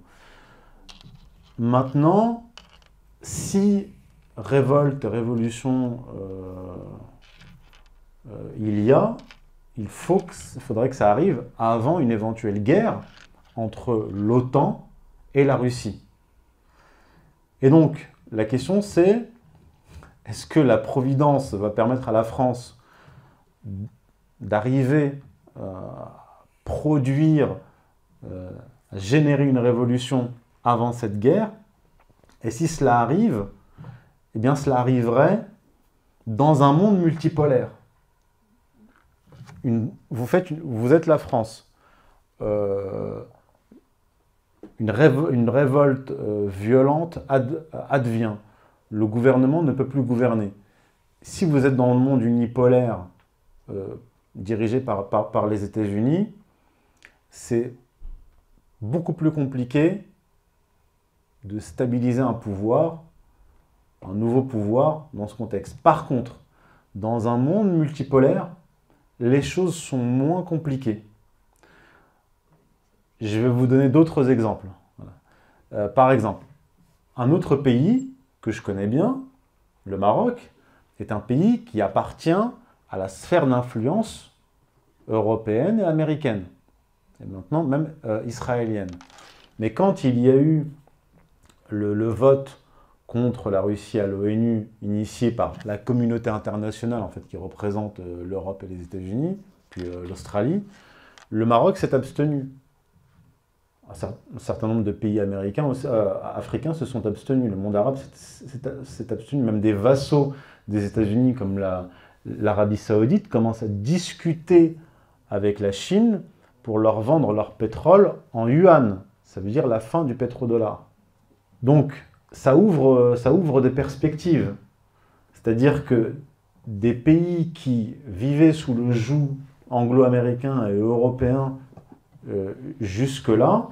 Maintenant, si révolte, révolution euh, il y a, il, faut faudrait que ça arrive avant une éventuelle guerre entre l'OTAN et la Russie. Et donc, la question c'est, est-ce que la Providence va permettre à la France d'arriver à produire, euh, à générer une révolution avant cette guerre? Et si cela arrive, eh bien cela arriverait dans un monde multipolaire. vous, êtes la France. Euh, une, révolte euh, violente advient le gouvernement ne peut plus gouverner. Si vous êtes dans le monde unipolaire euh, dirigé par, par, les États-Unis, c'est beaucoup plus compliqué de stabiliser un pouvoir, un nouveau pouvoir dans ce contexte. Par contre, dans un monde multipolaire, les choses sont moins compliquées. Je vais vous donner d'autres exemples. Euh, par exemple, un autre pays que je connais bien, le Maroc, est un pays qui appartient à la sphère d'influence européenne et américaine, et maintenant même euh, israélienne. Mais quand il y a eu le, vote contre la Russie à l'ONU, initié par la communauté internationale, en fait, qui représente euh, l'Europe et les États-Unis, puis euh, l'Australie, le Maroc s'est abstenu un certain nombre de pays américains, euh, africains se sont abstenus. Le monde arabe s'est abstenu. Même des vassaux des États-Unis, comme l'Arabie saoudite, commencent à discuter avec la Chine pour leur vendre leur pétrole en yuan. Ça veut dire la fin du pétrodollar. Donc, ça ouvre, ça ouvre des perspectives. C'est-à-dire que des pays qui vivaient sous le joug anglo-américain et européen euh, jusque-là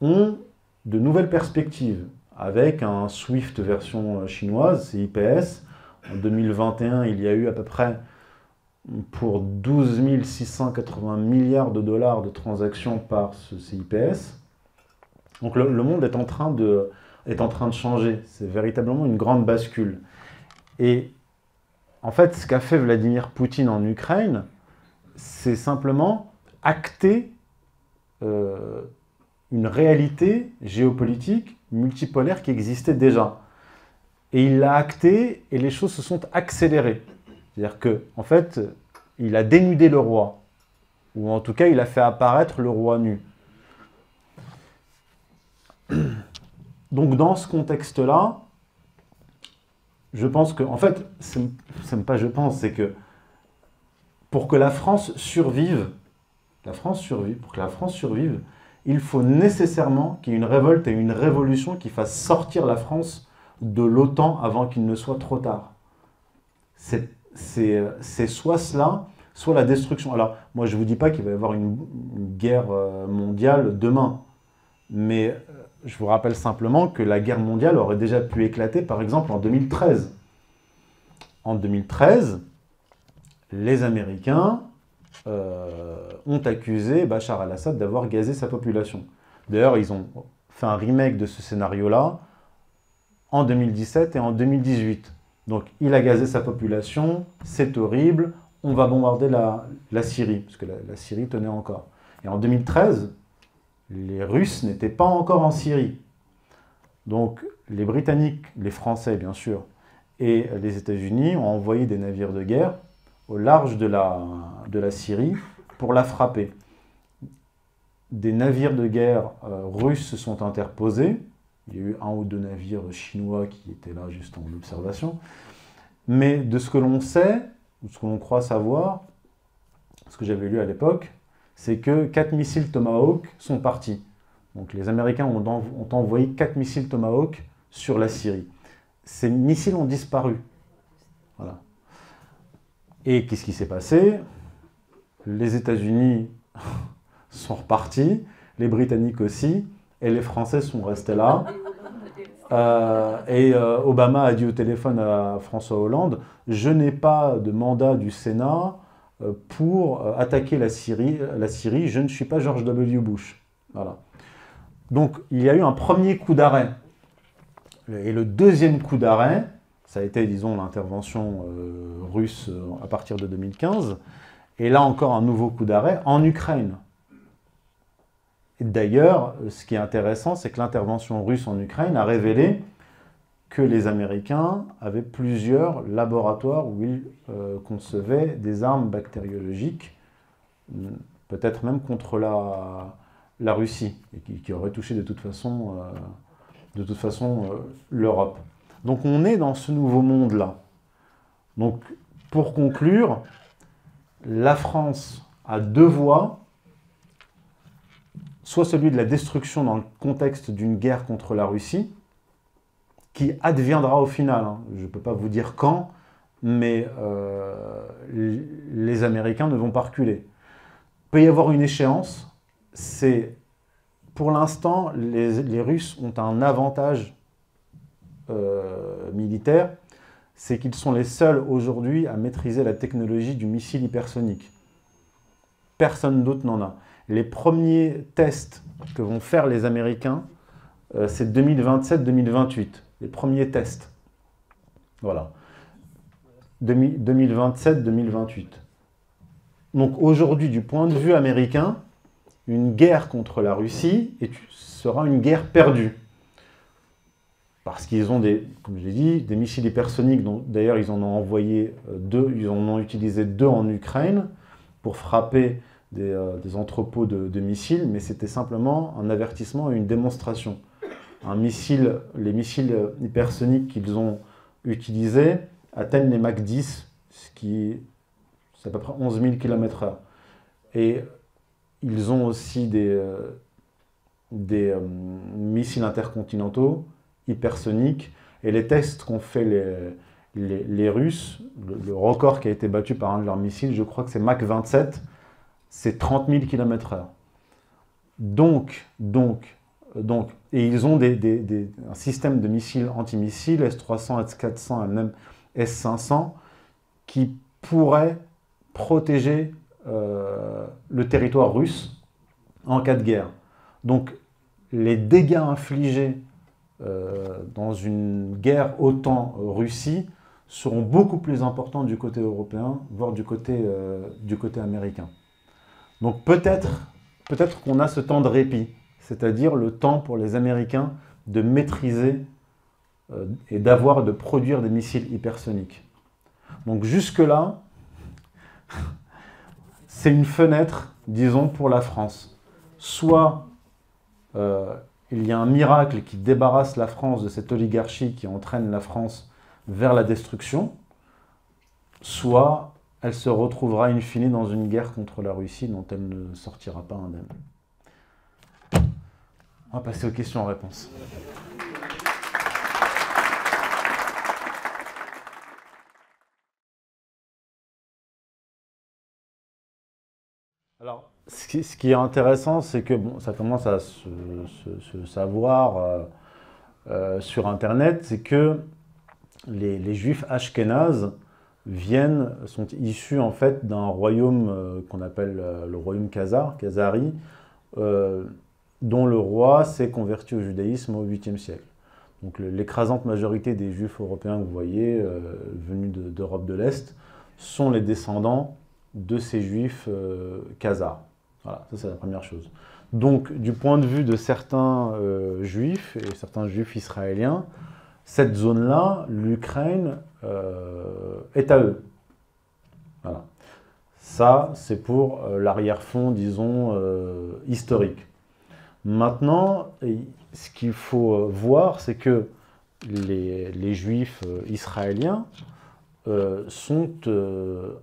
ont de nouvelles perspectives avec un SWIFT version chinoise, c'est IPS. En 2021, il y a eu à peu près pour 12 680 milliards de dollars de transactions par ce CIPS. Donc le, monde est en, train de, est en train de changer. C'est véritablement une grande bascule. Et en fait, ce qu'a fait Vladimir Poutine en Ukraine, c'est simplement acter euh, une réalité géopolitique multipolaire qui existait déjà. Et il l'a acté et les choses se sont accélérées. C'est-à-dire que, en fait, il a dénudé le roi, ou en tout cas, il a fait apparaître le roi nu. [CLEARS THROAT] Donc, dans ce contexte-là, je pense que, en fait, c'est pas je pense, c'est que pour que la France survive, la France survive, pour que la France survive, il faut nécessairement qu'il y ait une révolte et une révolution qui fasse sortir la France de l'OTAN avant qu'il ne soit trop tard. C'est soit cela, soit la destruction. Alors, moi, je ne vous dis pas qu'il va y avoir une, guerre euh, mondiale demain, mais euh, je vous rappelle simplement que la guerre mondiale aurait déjà pu éclater, par exemple, en 2013. En 2013, les Américains ont accusé Bachar al-Assad d'avoir gazé sa population. D'ailleurs, ils ont fait un remake de ce scénario-là en 2017 et en 2018. Donc, il a gazé sa population, c'est horrible, on va bombarder la, Syrie, parce que la, Syrie tenait encore. Et en 2013, les Russes n'étaient pas encore en Syrie. Donc, les Britanniques, les Français bien sûr, et les États-Unis ont envoyé des navires de guerre au large de la, de la Syrie pour la frapper. Des navires de guerre euh, russes se sont interposés. Il y a eu un ou deux navires chinois qui étaient là juste en observation. Mais de ce que l'on sait, ou ce que l'on croit savoir, ce que j'avais lu à l'époque, c'est que quatre missiles Tomahawk sont partis. Donc les Américains ont, ont envoyé quatre missiles Tomahawk sur la Syrie. Ces missiles ont disparu. Voilà. Et qu'est-ce qui s'est passé? Les États-Unis [LAUGHS] sont repartis, les Britanniques aussi, et les Français sont restés là. [LAUGHS] Euh, et euh, Obama a dit au téléphone à François Hollande, je n'ai pas de mandat du Sénat euh, pour attaquer la Syrie, la Syrie, je ne suis pas George W. Bush. Voilà. Donc il y a eu un premier coup d'arrêt. Et le deuxième coup d'arrêt, ça a été, disons, l'intervention euh, russe euh, à partir de 2015. Et là encore, un nouveau coup d'arrêt en Ukraine. D'ailleurs, ce qui est intéressant, c'est que l'intervention russe en Ukraine a révélé que les Américains avaient plusieurs laboratoires où ils euh, concevaient des armes bactériologiques, peut-être même contre la, Russie, et qui, auraient touché de toute façon, de toute façon l'Europe. Donc on est dans ce nouveau monde-là. Donc pour conclure, la France a deux voies, soit celui de la destruction dans le contexte d'une guerre contre la Russie, qui adviendra au final. Hein. Je ne peux pas vous dire quand, mais euh, les Américains ne vont pas reculer. Il peut y avoir une échéance, c'est pour l'instant, les, les Russes ont un avantage euh, militaires, c'est qu'ils sont les seuls aujourd'hui à maîtriser la technologie du missile hypersonique. Personne d'autre n'en a. Les premiers tests que vont faire les Américains, euh, c'est 2027-2028. Les premiers tests. Voilà. 2027-2028. Donc aujourd'hui, du point de vue américain, une guerre contre la Russie sera une guerre perdue parce qu'ils ont des, comme je l'ai dit, des missiles hypersoniques. D'ailleurs, ils en ont envoyé euh, deux, ils en ont utilisé deux en Ukraine pour frapper des, euh, entrepôts de, missiles, mais c'était simplement un avertissement et une démonstration. Un missile, les missiles hypersoniques qu'ils ont utilisés atteignent les Mach 10, ce qui est à peu près 11 000 km/h. Et ils ont aussi des, euh, des missiles intercontinentaux hypersonique. Et les tests qu'ont fait les, les, Russes, le, record qui a été battu par un de leurs missiles, je crois que c'est Mach 27, c'est 30 000 km/h. Donc, donc, donc, et ils ont des, un système de missiles antimissiles, S-300, S-400 et même S-500, qui pourrait protéger euh, le territoire russe en cas de guerre. Donc, les dégâts infligés dans une guerre OTAN-Russie seront beaucoup plus importants du côté européen, voire du côté, euh, du côté américain. Donc peut-être peut-être qu'on a ce temps de répit, c'est-à-dire le temps pour les Américains de maîtriser euh, et d'avoir, de produire des missiles hypersoniques. Donc jusque-là, [LAUGHS] c'est une fenêtre, disons, pour la France. Soit il y a un miracle qui débarrasse la France de cette oligarchie qui entraîne la France vers la destruction, soit elle se retrouvera in fine dans une guerre contre la Russie dont elle ne sortira pas indemne. On va passer aux questions-réponses. Alors, ce qui, est intéressant, c'est que bon, ça commence à se, savoir euh, euh, sur Internet, c'est que les, juifs ashkénazes viennent, sont issus en fait d'un royaume euh, qu'on appelle le royaume Khazar, Khazari, dont le roi s'est converti au judaïsme au 8e siècle. Donc l'écrasante majorité des juifs européens que vous voyez, venus d'Europe de, l'Est, sont les descendants de ces juifs khazars. Voilà, ça c'est la première chose. Donc, du point de vue de certains euh, juifs et certains juifs israéliens, cette zone-là, l'Ukraine, euh, est à eux. Voilà. Ça, c'est pour euh, l'arrière-fond, disons, historique. Maintenant, ce qu'il faut voir, c'est que les, les juifs israéliens sont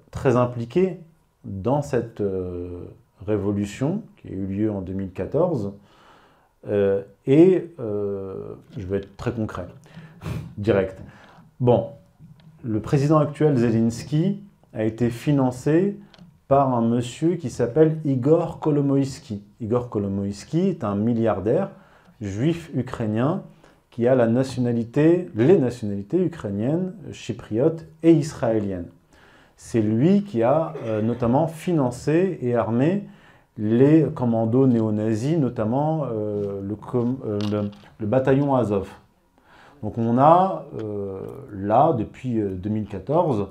très impliqués dans cette révolution qui a eu lieu en 2014. Euh, et euh, je vais être très concret, direct. Bon, le président actuel, Zelensky, a été financé par un monsieur qui s'appelle Igor Kolomoïski. Igor Kolomoïski est un milliardaire juif ukrainien qui a la nationalité, les nationalités ukrainiennes, chypriotes et israéliennes. C'est lui qui a euh, notamment financé et armé les commandos néo-nazis, notamment euh, euh, le, bataillon Azov. Donc on a là, depuis 2014,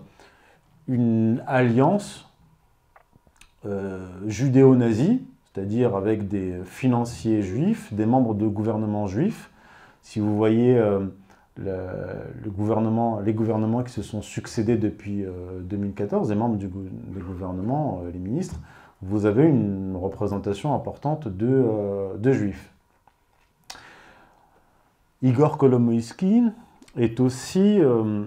une alliance judéo-nazie, c'est-à-dire avec des financiers juifs, des membres de gouvernements juifs. Si vous voyez les gouvernements qui se sont succédés depuis 2014, les membres du des gouvernements, les ministres, vous avez une représentation importante de, euh, juifs. Igor Kolomoïski est aussi euh,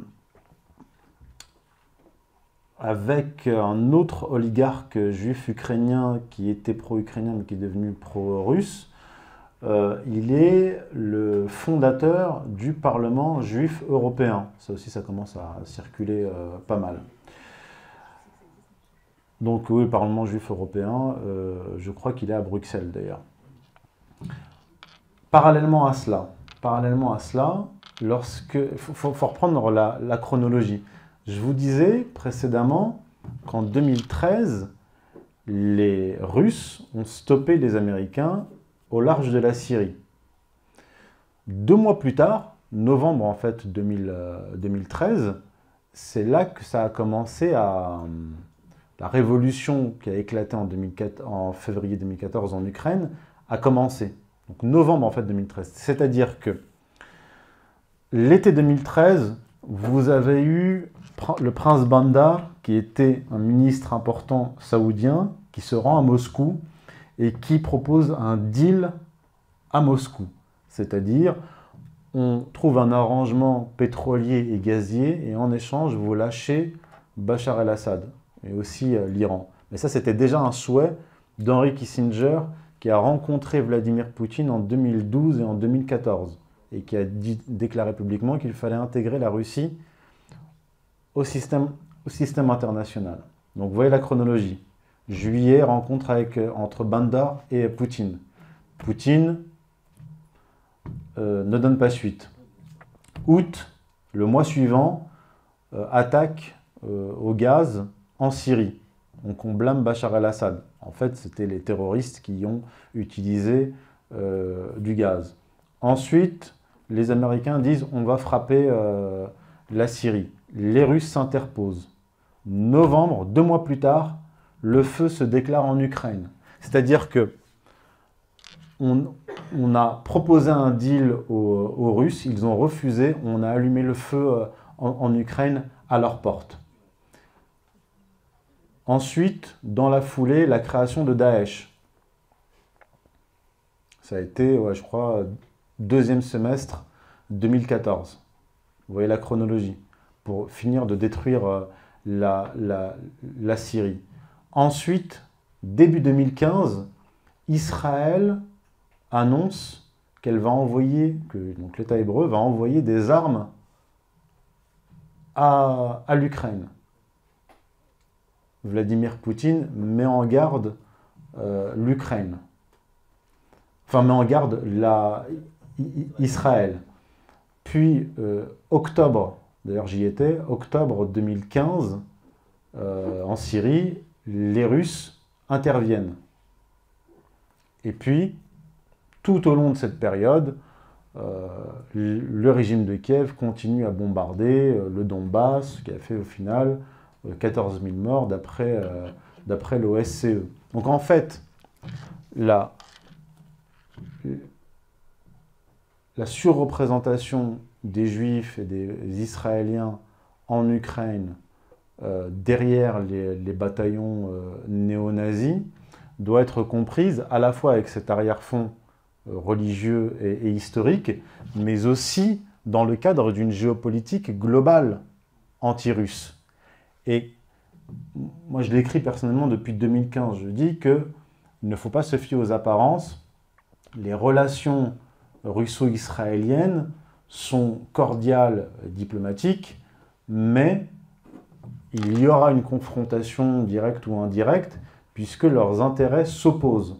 avec un autre oligarque juif ukrainien qui était pro-ukrainien mais qui est devenu pro-russe. Euh, il est le fondateur du Parlement juif européen. Ça aussi, ça commence à circuler pas mal. Donc oui, le Parlement juif européen, euh, je crois qu'il est à Bruxelles d'ailleurs. Parallèlement à cela, parallèlement à cela, lorsque, faut, reprendre la, chronologie. Je vous disais précédemment qu'en 2013, les Russes ont stoppé les Américains au large de la Syrie. Deux mois plus tard, novembre en fait 2013, euh, c'est là que ça a commencé à, la révolution qui a éclaté en, en, février 2014 en Ukraine a commencé. Donc novembre en fait 2013. C'est-à-dire que l'été 2013, vous avez eu le prince Banda, qui était un ministre important saoudien, qui se rend à Moscou et qui propose un deal à Moscou. C'est-à-dire, on trouve un arrangement pétrolier et gazier et en échange, vous lâchez Bachar el-Assad et aussi euh, l'Iran. Mais ça, c'était déjà un souhait d'Henry Kissinger qui a rencontré Vladimir Poutine en 2012 et en 2014 et qui a déclaré publiquement qu'il fallait intégrer la Russie au système, au système international. Donc vous voyez la chronologie. Juillet, rencontre euh, entre Bandar et Poutine. Poutine euh, ne donne pas suite. Août, le mois suivant, euh, attaque au gaz en Syrie. On blâme Bachar el-Assad. En fait, c'était les terroristes qui ont utilisé du gaz. Ensuite, les Américains disent on va frapper la Syrie. Les Russes s'interposent. Novembre, deux mois plus tard, le feu se déclare en Ukraine. C'est-à-dire que on, a proposé un deal aux, Russes, ils ont refusé, on a allumé le feu euh, en, Ukraine à leur porte. Ensuite, dans la foulée, la création de Daesh. Ça a été, je crois, deuxième semestre 2014. Vous voyez la chronologie, pour finir de détruire euh, la, la Syrie. Ensuite, début 2015, Israël annonce qu'elle va envoyer, que l'État hébreu va envoyer des armes à, l'Ukraine. Vladimir Poutine met en garde euh, l'Ukraine. Enfin, met en garde la, Israël. Puis, euh, octobre, d'ailleurs j'y étais, octobre 2015, euh, en Syrie, les Russes interviennent. Et puis, tout au long de cette période, euh, le régime de Kiev continue à bombarder euh, le Donbass, qui a fait au final 14 euh, 000 morts d'après l'OSCE. Donc en fait, la surreprésentation des Juifs et des Israéliens en Ukraine euh, derrière les, bataillons euh, néo-nazis doit être comprise à la fois avec cet arrière-fond euh, religieux et, historique, mais aussi dans le cadre d'une géopolitique globale anti-russe. Et moi, je l'écris personnellement depuis 2015. Je dis qu'il ne faut pas se fier aux apparences. Les relations russo-israéliennes sont cordiales, diplomatiques, mais il y aura une confrontation directe ou indirecte, puisque leurs intérêts s'opposent.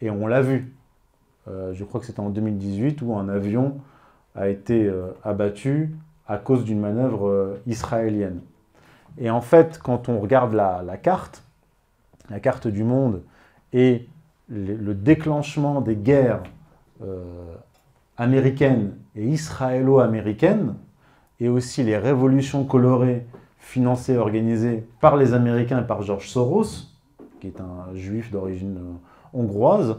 Et on l'a vu. Euh, je crois que c'était en 2018 où un avion a été euh, abattu à cause d'une manœuvre euh, israélienne. Et en fait, quand on regarde la, carte, la carte du monde et le, déclenchement des guerres américaines et israélo-américaines, et aussi les révolutions colorées financé et organisé par les Américains et par George Soros, qui est un juif d'origine euh, hongroise,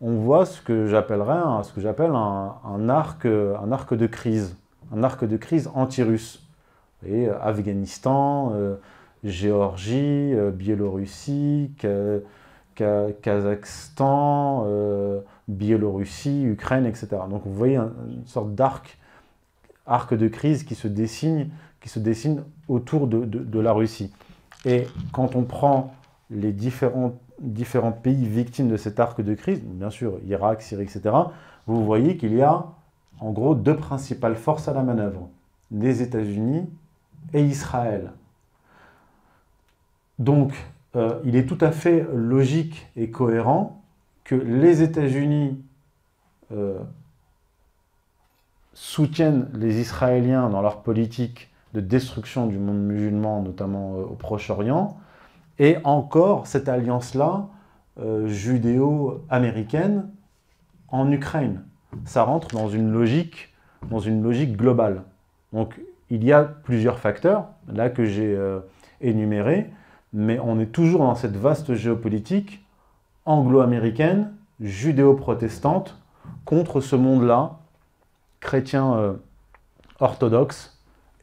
on voit ce que j'appellerais, ce que j'appelle un, arc, un arc de crise, un arc de crise anti-russe. Et euh, Afghanistan, euh, Géorgie, Biélorussie, Kazakhstan, Biélorussie, Ukraine, etc. Donc vous voyez une sorte d'arc arc de crise qui se dessine qui se dessine autour de, la Russie. Et quand on prend les différents, différents pays victimes de cet arc de crise, bien sûr Irak, Syrie, etc., vous voyez qu'il y a en gros deux principales forces à la manœuvre, les États-Unis et Israël. Donc, euh, il est tout à fait logique et cohérent que les États-Unis euh, soutiennent les Israéliens dans leur politique de destruction du monde musulman, notamment euh, au Proche-Orient, et encore cette alliance-là euh, judéo-américaine en Ukraine. Ça rentre dans une logique, dans une logique globale. Donc il y a plusieurs facteurs, là que j'ai euh, énumérés, mais on est toujours dans cette vaste géopolitique anglo-américaine, judéo-protestante, contre ce monde-là, chrétien orthodoxe,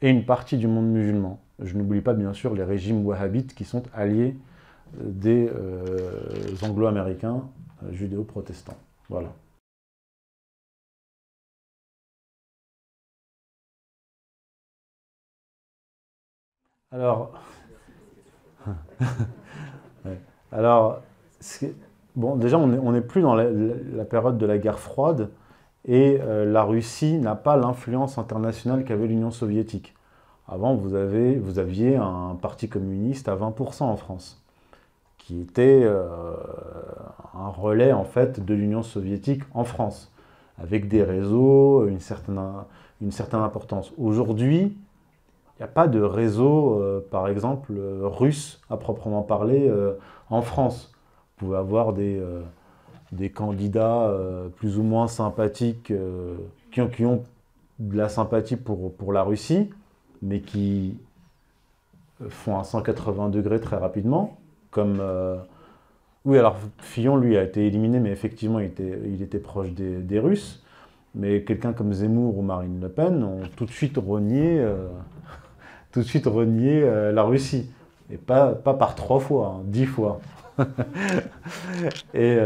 et une partie du monde musulman. Je n'oublie pas bien sûr les régimes wahhabites qui sont alliés euh, des euh, anglo-américains euh, judéo-protestants. Voilà. Alors, [LAUGHS] alors bon, déjà, on n'est plus dans la, période de la guerre froide et la Russie n'a pas l'influence internationale qu'avait l'Union soviétique. Avant, vous, aviez un parti communiste à 20% en France, qui était euh, un relais en fait de l'Union soviétique en France, avec des réseaux, une certaine, une certaine importance. Aujourd'hui, il n'y a pas de réseau, euh, par exemple, russe à proprement parler en France. Vous pouvez avoir des, des candidats plus ou moins sympathiques qui ont, qui, ont, de la sympathie pour, pour la Russie, mais qui font un 180 degrés très rapidement, comme... Euh, oui, alors Fillon, lui, a été éliminé, mais effectivement, il était, il était proche des, Russes. Mais quelqu'un comme Zemmour ou Marine Le Pen ont tout de suite renié, euh, [LAUGHS] tout de suite renié euh, la Russie. Et pas, pas par trois fois, hein, dix fois. [LAUGHS] Et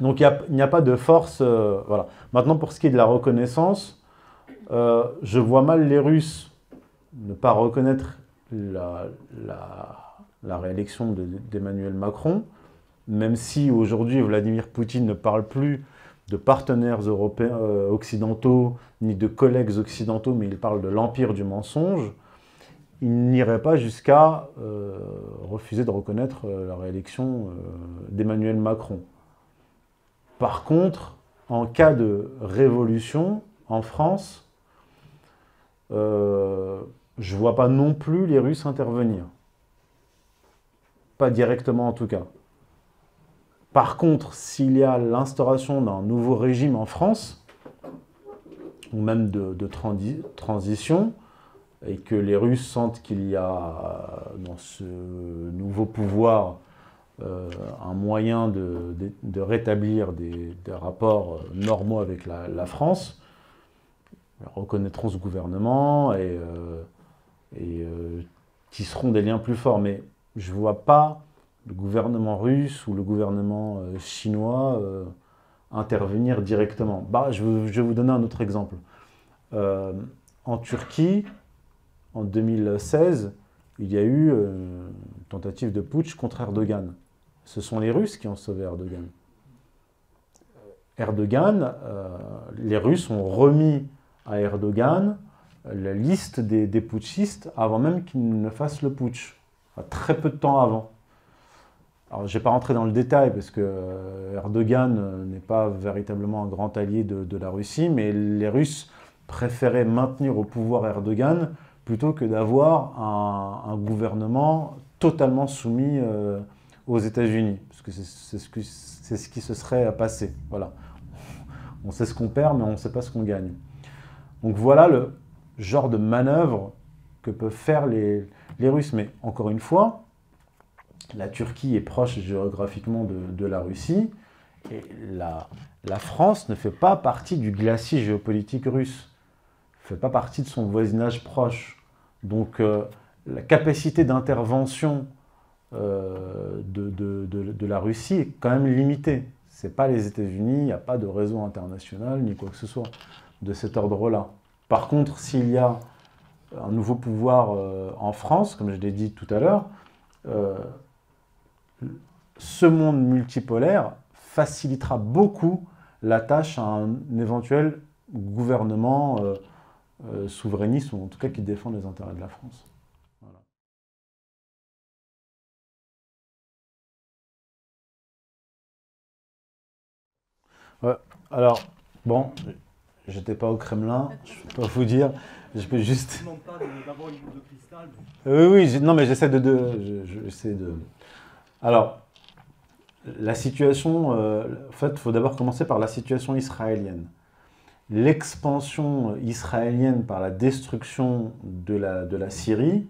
donc il n'y a, pas de force. voilà. Maintenant, pour ce qui est de la reconnaissance, euh, je vois mal les Russes ne pas reconnaître la, réélection d'Emmanuel Macron, même si aujourd'hui Vladimir Poutine ne parle plus de partenaires euh, occidentaux ni de collègues occidentaux, mais il parle de l'empire du mensonge, il n'irait pas jusqu'à euh, refuser de reconnaître la réélection d'Emmanuel Macron. Par contre, en cas de révolution en France, euh, je ne vois pas non plus les Russes intervenir. Pas directement en tout cas. Par contre, s'il y a l'instauration d'un nouveau régime en France, ou même de, transition, et que les Russes sentent qu'il y a dans ce nouveau pouvoir euh, un moyen de, rétablir des, rapports normaux avec la France, reconnaîtront ce gouvernement et, euh, et euh, tisseront des liens plus forts. Mais je ne vois pas le gouvernement russe ou le gouvernement euh, chinois intervenir directement. Bah, je, vais vous donner un autre exemple. en Turquie, en 2016, il y a eu une tentative de putsch contre Erdogan. Ce sont les Russes qui ont sauvé Erdogan. Erdogan, les Russes ont remis à Erdogan la liste des, putschistes avant même qu'il ne fasse le putsch, très peu de temps avant. Alors, je n'ai pas rentré dans le détail parce que euh, Erdogan euh, n'est pas véritablement un grand allié de, la Russie, mais les Russes préféraient maintenir au pouvoir Erdogan plutôt que d'avoir un, gouvernement totalement soumis euh, aux États-Unis, parce que c'est ce, qui se serait passé. Voilà. On sait ce qu'on perd, mais on ne sait pas ce qu'on gagne. Donc voilà le genre de manœuvre que peuvent faire les, Russes. Mais encore une fois, la Turquie est proche géographiquement de, la Russie, et la, France ne fait pas partie du glacis géopolitique russe, ne fait pas partie de son voisinage proche. Donc euh, la capacité d'intervention euh, de, la Russie est quand même limitée. Ce n'est pas les États-Unis, il n'y a pas de réseau international ni quoi que ce soit de cet ordre-là. Par contre, s'il y a un nouveau pouvoir euh, en France, comme je l'ai dit tout à l'heure, euh, ce monde multipolaire facilitera beaucoup la tâche à un éventuel gouvernement souverainiste, ou en tout cas qui défend les intérêts de la France. Alors, bon, J'étais pas au Kremlin, je ne peux pas vous dire. Je peux juste. Oui, oui, non, mais j'essaie de. de, de... Alors, la situation. Euh, en fait, il faut d'abord commencer par la situation israélienne. L'expansion israélienne par la destruction de la, de la Syrie,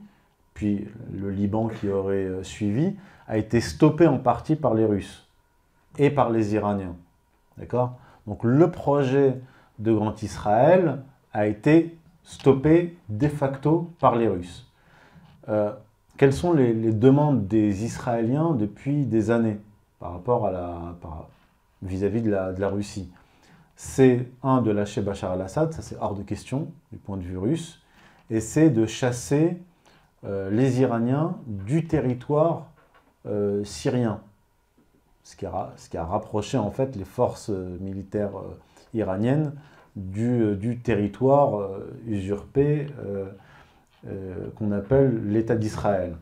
puis le Liban qui aurait euh, suivi, a été stoppée en partie par les Russes et par les Iraniens. D'accord? Donc, le projet de Grand Israël a été stoppé de facto par les Russes. Euh, quelles sont les, demandes des Israéliens depuis des années par rapport à la vis-à-vis de, la, Russie? C'est un de lâcher Bachar al-Assad, ça c'est hors de question du point de vue russe, et c'est de chasser euh, les Iraniens du territoire euh, syrien, ce qui, a, rapproché en fait les forces militaires iranienne du, euh, territoire euh, usurpé euh, qu'on appelle l'État d'Israël.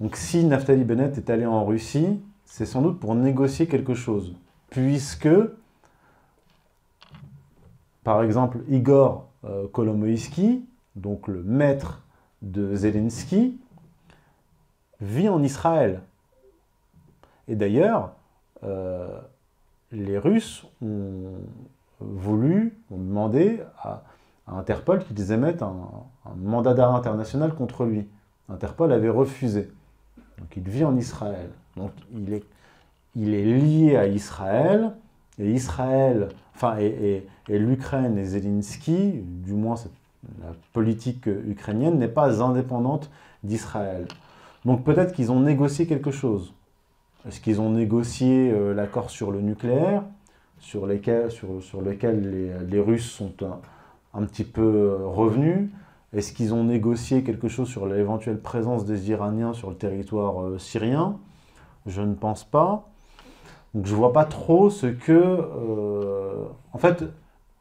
Donc si Naftali Bennett est allé en Russie, c'est sans doute pour négocier quelque chose, puisque, par exemple, Igor Kolomoïski, donc le maître de Zelensky, vit en Israël. Et d'ailleurs, euh, les Russes ont voulu, ont demandé à, Interpol qu'ils émettent un, mandat d'arrêt international contre lui. Interpol avait refusé. Donc il vit en Israël. Donc il est, lié à Israël. Et Israël, enfin, et l'Ukraine et Zelensky, du moins la politique ukrainienne, n'est pas indépendante d'Israël. Donc peut-être qu'ils ont négocié quelque chose. Est-ce qu'ils ont négocié euh, l'accord sur le nucléaire, sur, lequel les, Russes sont un, petit peu euh, revenus? Est-ce qu'ils ont négocié quelque chose sur l'éventuelle présence des Iraniens sur le territoire euh, syrien? Je ne pense pas. Donc je ne vois pas trop ce que... en fait,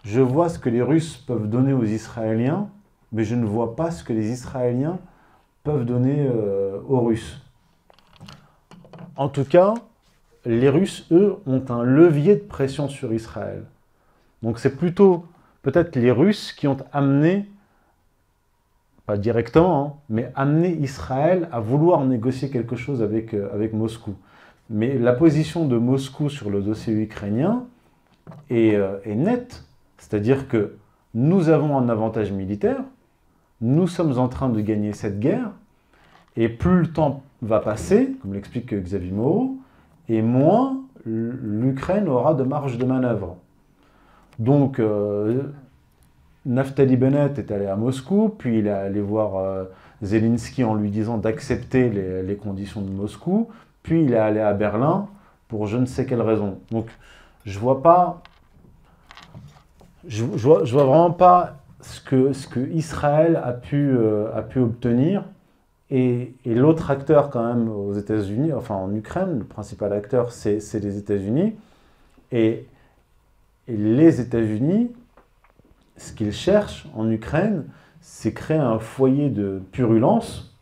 je vois ce que les Russes peuvent donner aux Israéliens, mais je ne vois pas ce que les Israéliens peuvent donner aux Russes. En tout cas, les Russes, eux, ont un levier de pression sur Israël. Donc c'est plutôt peut-être les Russes qui ont amené, pas directement, hein, mais amené Israël à vouloir négocier quelque chose avec, euh, avec Moscou. Mais la position de Moscou sur le dossier ukrainien est, euh, est nette. C'est-à-dire que nous avons un avantage militaire, nous sommes en train de gagner cette guerre, et plus le temps va passer, comme l'explique Xavier Moreau, et moins l'Ukraine aura de marge de manœuvre. Donc, euh, Naftali Bennett est allé à Moscou, puis il est allé voir euh, Zelensky en lui disant d'accepter les, conditions de Moscou, puis il est allé à Berlin pour je ne sais quelle raison. Donc, je vois pas, je, vois, vraiment pas ce que, ce que Israël a pu, euh, a pu obtenir et, l'autre acteur quand même aux États-Unis, enfin en Ukraine, le principal acteur c'est les États-Unis. Et, les États-Unis, ce qu'ils cherchent en Ukraine, c'est créer un foyer de purulence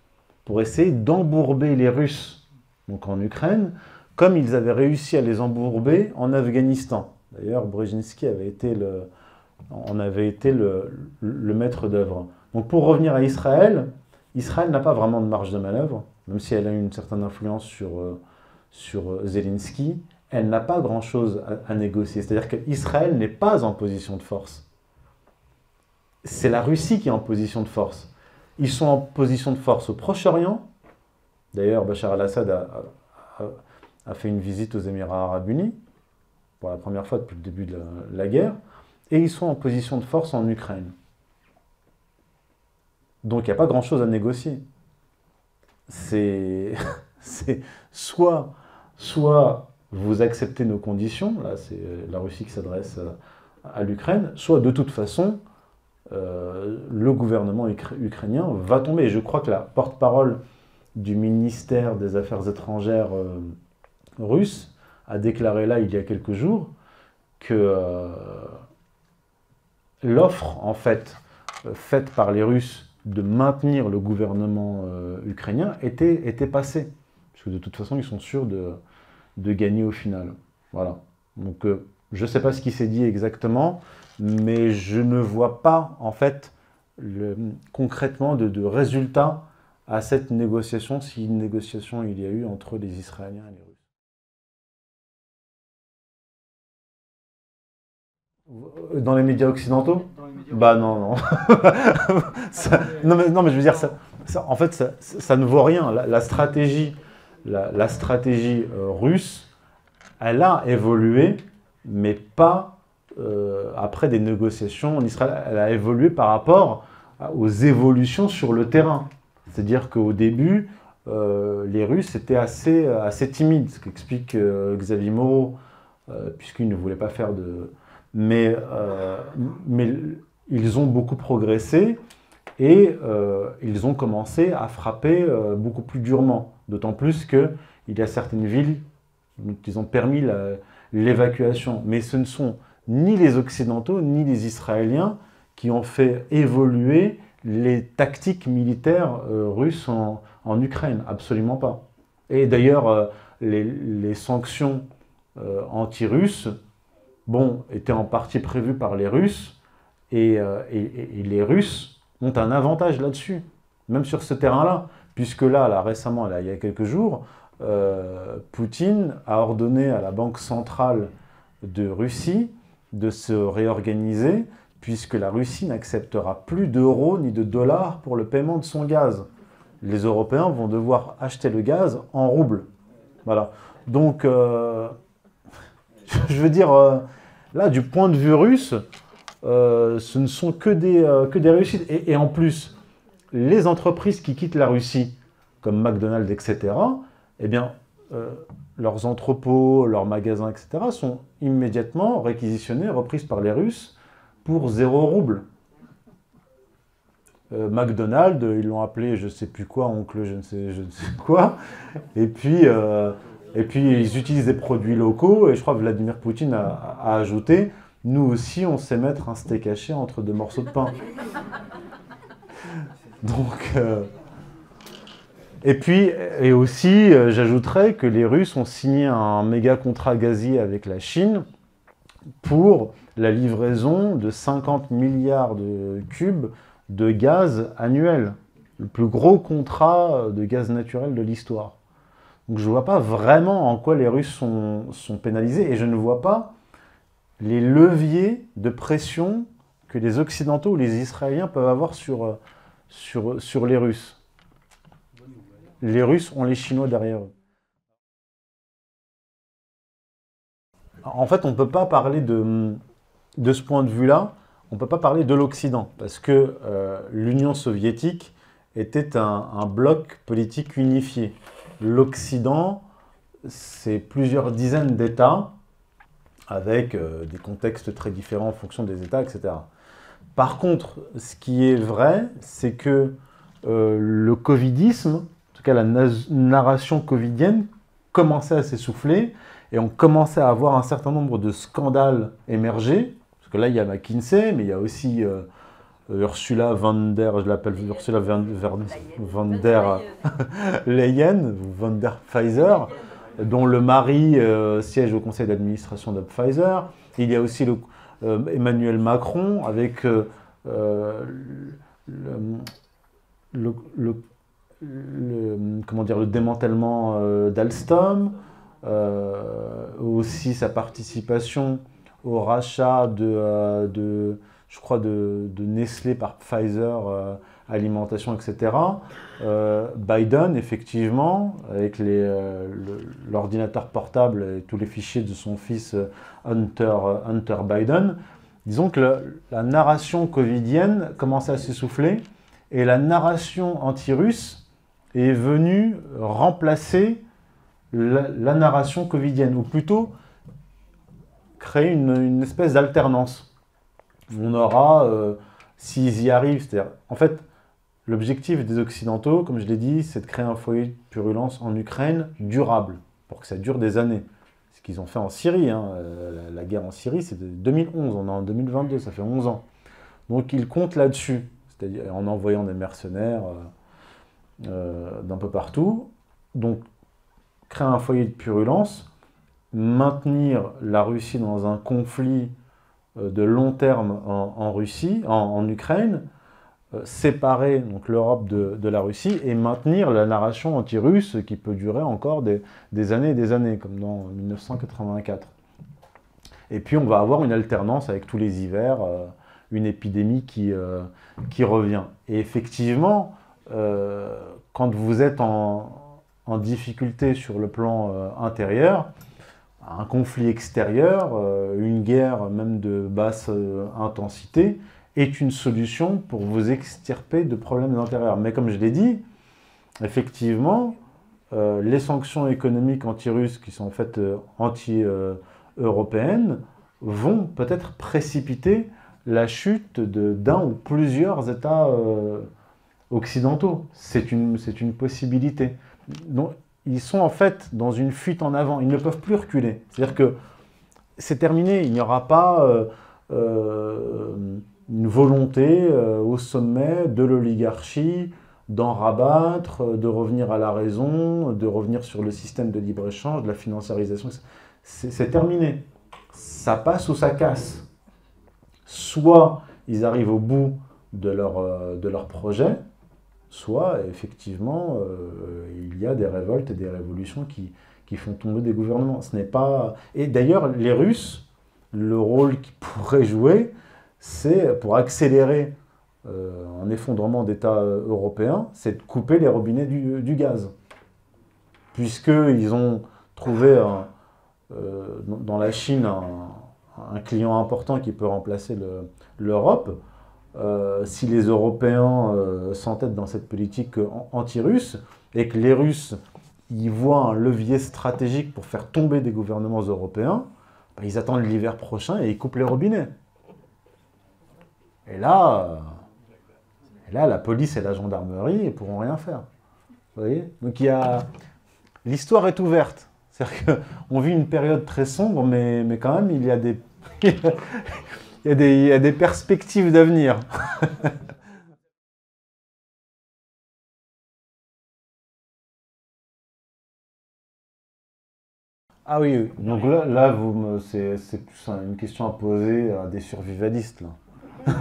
pour essayer d'embourber les Russes donc en Ukraine, comme ils avaient réussi à les embourber en Afghanistan. D'ailleurs, Brzezinski avait été le, en avait été le, le maître d'œuvre. Donc pour revenir à Israël, Israël n'a pas vraiment de marge de manœuvre, même si elle a une certaine influence sur, euh, euh, Zelensky, elle n'a pas grand-chose à, négocier. C'est-à-dire qu'Israël n'est pas en position de force. C'est la Russie qui est en position de force. Ils sont en position de force au Proche-Orient. D'ailleurs, Bachar al-Assad a, fait une visite aux Émirats arabes unis, pour la première fois depuis le début de la guerre. Et ils sont en position de force en Ukraine. Donc il n'y a pas grand-chose à négocier. [LAUGHS] C'est soit, soit vous acceptez nos conditions, là c'est la Russie qui s'adresse à, l'Ukraine, soit de toute façon, euh, le gouvernement ukrainien va tomber. je crois que la porte-parole du ministère des Affaires étrangères euh, russe a déclaré là, il y a quelques jours, que euh, l'offre, en fait, faite par les Russes de maintenir le gouvernement euh, ukrainien était, était passé. Parce que de toute façon, ils sont sûrs de, de gagner au final. Voilà. Donc, euh, je ne sais pas ce qui s'est dit exactement, mais je ne vois pas, en fait, le, concrètement de, de résultat à cette négociation, si une négociation il y a eu entre les Israéliens et les Dans les médias occidentaux Bah non, non. [LAUGHS] non, mais, non, mais je veux dire, ça, en fait, ça, ne vaut rien. La, stratégie, la, stratégie euh, russe, elle a évolué, mais pas euh, après des négociations en Israël. Elle a évolué par rapport aux évolutions sur le terrain. C'est-à-dire qu'au début, euh, les Russes étaient assez, assez timides, ce qu'explique Xavier Moreau, puisqu'il ne voulait pas faire de mais, euh, mais ils ont beaucoup progressé et euh, ils ont commencé à frapper euh, beaucoup plus durement. D'autant plus qu'il y a certaines villes qui ont permis l'évacuation. Mais ce ne sont ni les Occidentaux ni les Israéliens qui ont fait évoluer les tactiques militaires russes en, Ukraine, absolument pas. Et d'ailleurs, les, sanctions anti-russes bon, étaient en partie prévues par les Russes, et les Russes ont un avantage là-dessus, même sur ce terrain-là, puisque là, récemment, il y a quelques jours, euh, Poutine a ordonné à la Banque centrale de Russie de se réorganiser, puisque la Russie n'acceptera plus d'euros ni de dollars pour le paiement de son gaz. Les Européens vont devoir acheter le gaz en roubles. Voilà. Donc, euh, [LAUGHS] je veux dire, euh, là, du point de vue russe, euh, ce ne sont que des, euh, que des réussites. Et, en plus, les entreprises qui quittent la Russie, comme McDonald's, etc., eh bien, leurs entrepôts, leurs magasins, etc., sont immédiatement réquisitionnés, reprises par les Russes pour zéro rouble. McDonald's, ils l'ont appelé je ne sais plus quoi, oncle je ne sais, je ne sais quoi. Et puis, et puis, ils utilisent des produits locaux. Et je crois que Vladimir Poutine a, ajouté nous aussi, on sait mettre un steak haché entre deux morceaux de pain. [LAUGHS] Donc, euh, et puis, et aussi, euh, j'ajouterais que les Russes ont signé un méga contrat gazier avec la Chine pour la livraison de 50 milliards de cubes de gaz annuel. Le plus gros contrat de gaz naturel de l'histoire. Donc je ne vois pas vraiment en quoi les Russes sont, sont pénalisés et je ne vois pas les leviers de pression que les Occidentaux ou les Israéliens peuvent avoir sur, sur, sur les Russes. Les Russes ont les Chinois derrière eux. En fait, on ne peut pas parler de, de ce point de vue-là, on ne peut pas parler de l'Occident, parce que euh, l'Union soviétique était un, bloc politique unifié. L'Occident, c'est plusieurs dizaines d'États avec euh, des contextes très différents en fonction des États, etc. Par contre, ce qui est vrai, c'est que euh, le covidisme, en tout cas la narration covidienne, commençait à s'essouffler et on commençait à avoir un certain nombre de scandales émerger. Parce que là, il y a McKinsey, mais il y a aussi euh, Ursula von der, je l'appelle Ursula von, der [LAUGHS] Leyen, von der Pfizer, dont le mari euh, siège au conseil d'administration de Pfizer. Il y a aussi le, euh, Emmanuel Macron avec euh, le, comment dire, le démantèlement d'Alstom, aussi sa participation au rachat de, de je crois, de, Nestlé par Pfizer alimentation, etc. Euh, Biden, effectivement, avec euh, l'ordinateur portable et tous les fichiers de son fils euh, Hunter, Hunter Biden, disons que la narration covidienne commençait à s'essouffler et la narration anti-russe est venue remplacer la, narration covidienne, ou plutôt créer une, espèce d'alternance. On aura, s'ils y arrivent, c'est-à-dire, en fait, L'objectif des Occidentaux, comme je l'ai dit, c'est de créer un foyer de purulence en Ukraine durable, pour que ça dure des années. Ce qu'ils ont fait en Syrie, hein, euh, la, guerre en Syrie, c'est de 2011, on est en 2022, ça fait 11 ans. Donc ils comptent là-dessus, c'est-à-dire en envoyant des mercenaires euh, euh, d'un peu partout. Donc créer un foyer de purulence, maintenir la Russie dans un conflit de long terme en, Russie, en Ukraine, euh, séparer donc l'Europe de, la Russie et maintenir la narration anti-russe qui peut durer encore des, années et des années, comme dans 1984. Et puis on va avoir une alternance avec tous les hivers, euh, une épidémie qui, euh, qui revient. Et effectivement, quand vous êtes en, difficulté sur le plan intérieur, un conflit extérieur, une guerre même de basse intensité, est une solution pour vous extirper de problèmes intérieurs. Mais comme je l'ai dit, effectivement, euh, les sanctions économiques anti-russes qui sont en fait euh, anti-européennes vont peut-être précipiter la chute d'un ou plusieurs États euh, occidentaux. C'est une, une possibilité. Ils sont en fait dans une fuite en avant. Ils ne peuvent plus reculer. C'est-à-dire que c'est terminé. Il n'y aura pas une volonté au sommet de l'oligarchie d'en rabattre, de revenir à la raison, de revenir sur le système de libre-échange, de la financiarisation. C'est terminé. Ça passe ou ça casse. Soit ils arrivent au bout de leur, euh, de leur projet, soit effectivement euh, il y a des révoltes et des révolutions qui, font tomber des gouvernements. Ce n'est pas... Et d'ailleurs, les Russes, le rôle qu'ils pourraient jouer, c'est pour accélérer euh, un effondrement d'États européens, c'est de couper les robinets du, du gaz. Puisqu'ils ont trouvé dans la Chine un, client important qui peut remplacer l'Europe, euh, si les Européens euh, s'entêtent dans cette politique anti-russe et que les Russes y voient un levier stratégique pour faire tomber des gouvernements européens, bah, ils attendent l'hiver prochain et ils coupent les robinets. Et là, là, la police et la gendarmerie ne pourront rien faire. Vous voyez? Donc il y a... L'histoire est ouverte. C'est-à-dire qu'on vit une période très sombre, mais, mais quand même, il y a des y a des, il y a des perspectives d'avenir. [LAUGHS] ah oui, donc là, là c'est, plus une question à poser à des survivalistes. Là. [LAUGHS]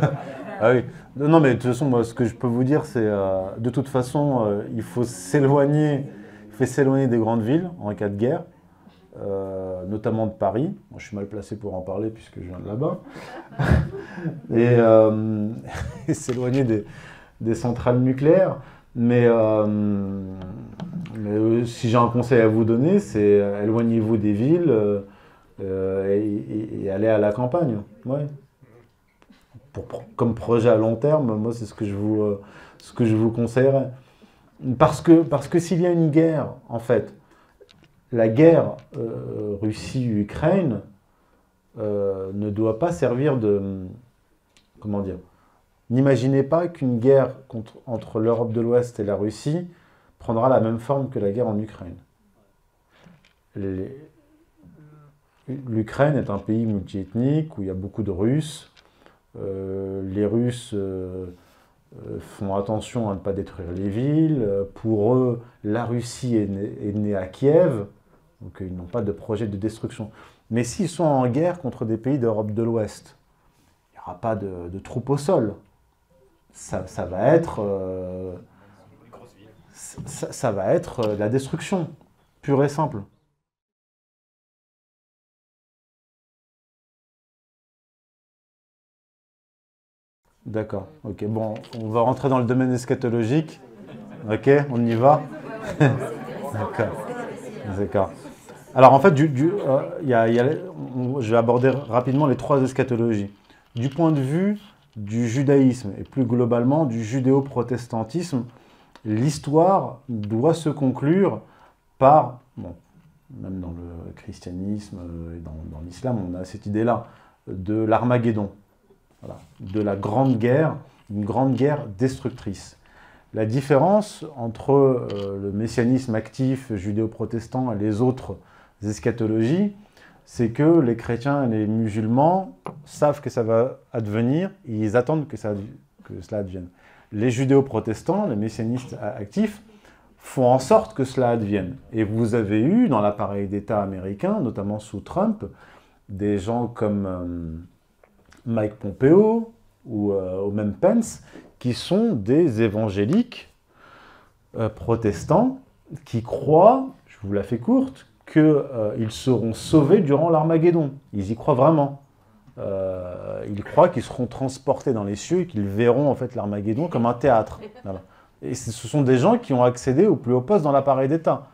ah oui. Non, mais de toute façon, moi, ce que je peux vous dire, c'est euh, de toute façon, euh, il faut s'éloigner, il faut s'éloigner des grandes villes en cas de guerre. Euh, notamment de Paris. je suis mal placé pour en parler puisque je viens de là-bas. [LAUGHS] Euh, [LAUGHS] et, s'éloigner des, centrales nucléaires. Mais, euh, si j'ai un conseil à vous donner, c'est éloignez-vous des villes et, allez à la campagne. Ouais. comme projet à long terme, moi, c'est ce que je vous, ce que je vous conseillerais. Parce que, parce que s'il y a une guerre, en fait, la guerre euh, Russie-Ukraine euh, ne doit pas servir de... Comment dire N'imaginez pas qu'une guerre entre l'Europe de l'Ouest et la Russie prendra la même forme que la guerre en Ukraine. L'Ukraine est un pays multiethnique où il y a beaucoup de Russes. Euh, les Russes font attention à ne pas détruire les villes. Pour eux, la Russie est née à Kiev. Donc ils n'ont pas de projet de destruction. Mais s'ils sont en guerre contre des pays d'Europe de l'Ouest, il n'y aura pas de, troupes au sol. Ça, va être... Euh, ça, va être euh, la destruction, pure et simple. D'accord, ok. Bon, on va rentrer dans le domaine eschatologique. Ok, on y va [LAUGHS] D'accord. D'accord. Alors en fait, du, euh, je vais aborder rapidement les trois eschatologies. Du point de vue du judaïsme et plus globalement du judéo-protestantisme, l'histoire doit se conclure par, bon, même dans le christianisme et dans, l'islam, on a cette idée-là, de l'Armageddon, de la grande guerre, une grande guerre destructrice. La différence entre euh, le messianisme actif judéo-protestant et les autres eschatologies, c'est que les chrétiens et les musulmans savent que ça va advenir ils attendent que, ça, que cela advienne. Les judéo-protestants, les messianistes actifs, font en sorte que cela advienne. Et vous avez eu dans l'appareil d'État américain, notamment sous Trump, des gens comme euh, Mike Pompeo ou, euh, même Pence, qui sont des évangéliques euh, protestants qui croient, je vous la fais courte, qu'ils euh, seront sauvés durant l'Armageddon. Ils y croient vraiment. Euh, ils croient qu'ils seront transportés dans les cieux et qu'ils verront en fait l'Armageddon comme un théâtre. Et ce sont des gens qui ont accédé au plus haut poste dans l'appareil d'État.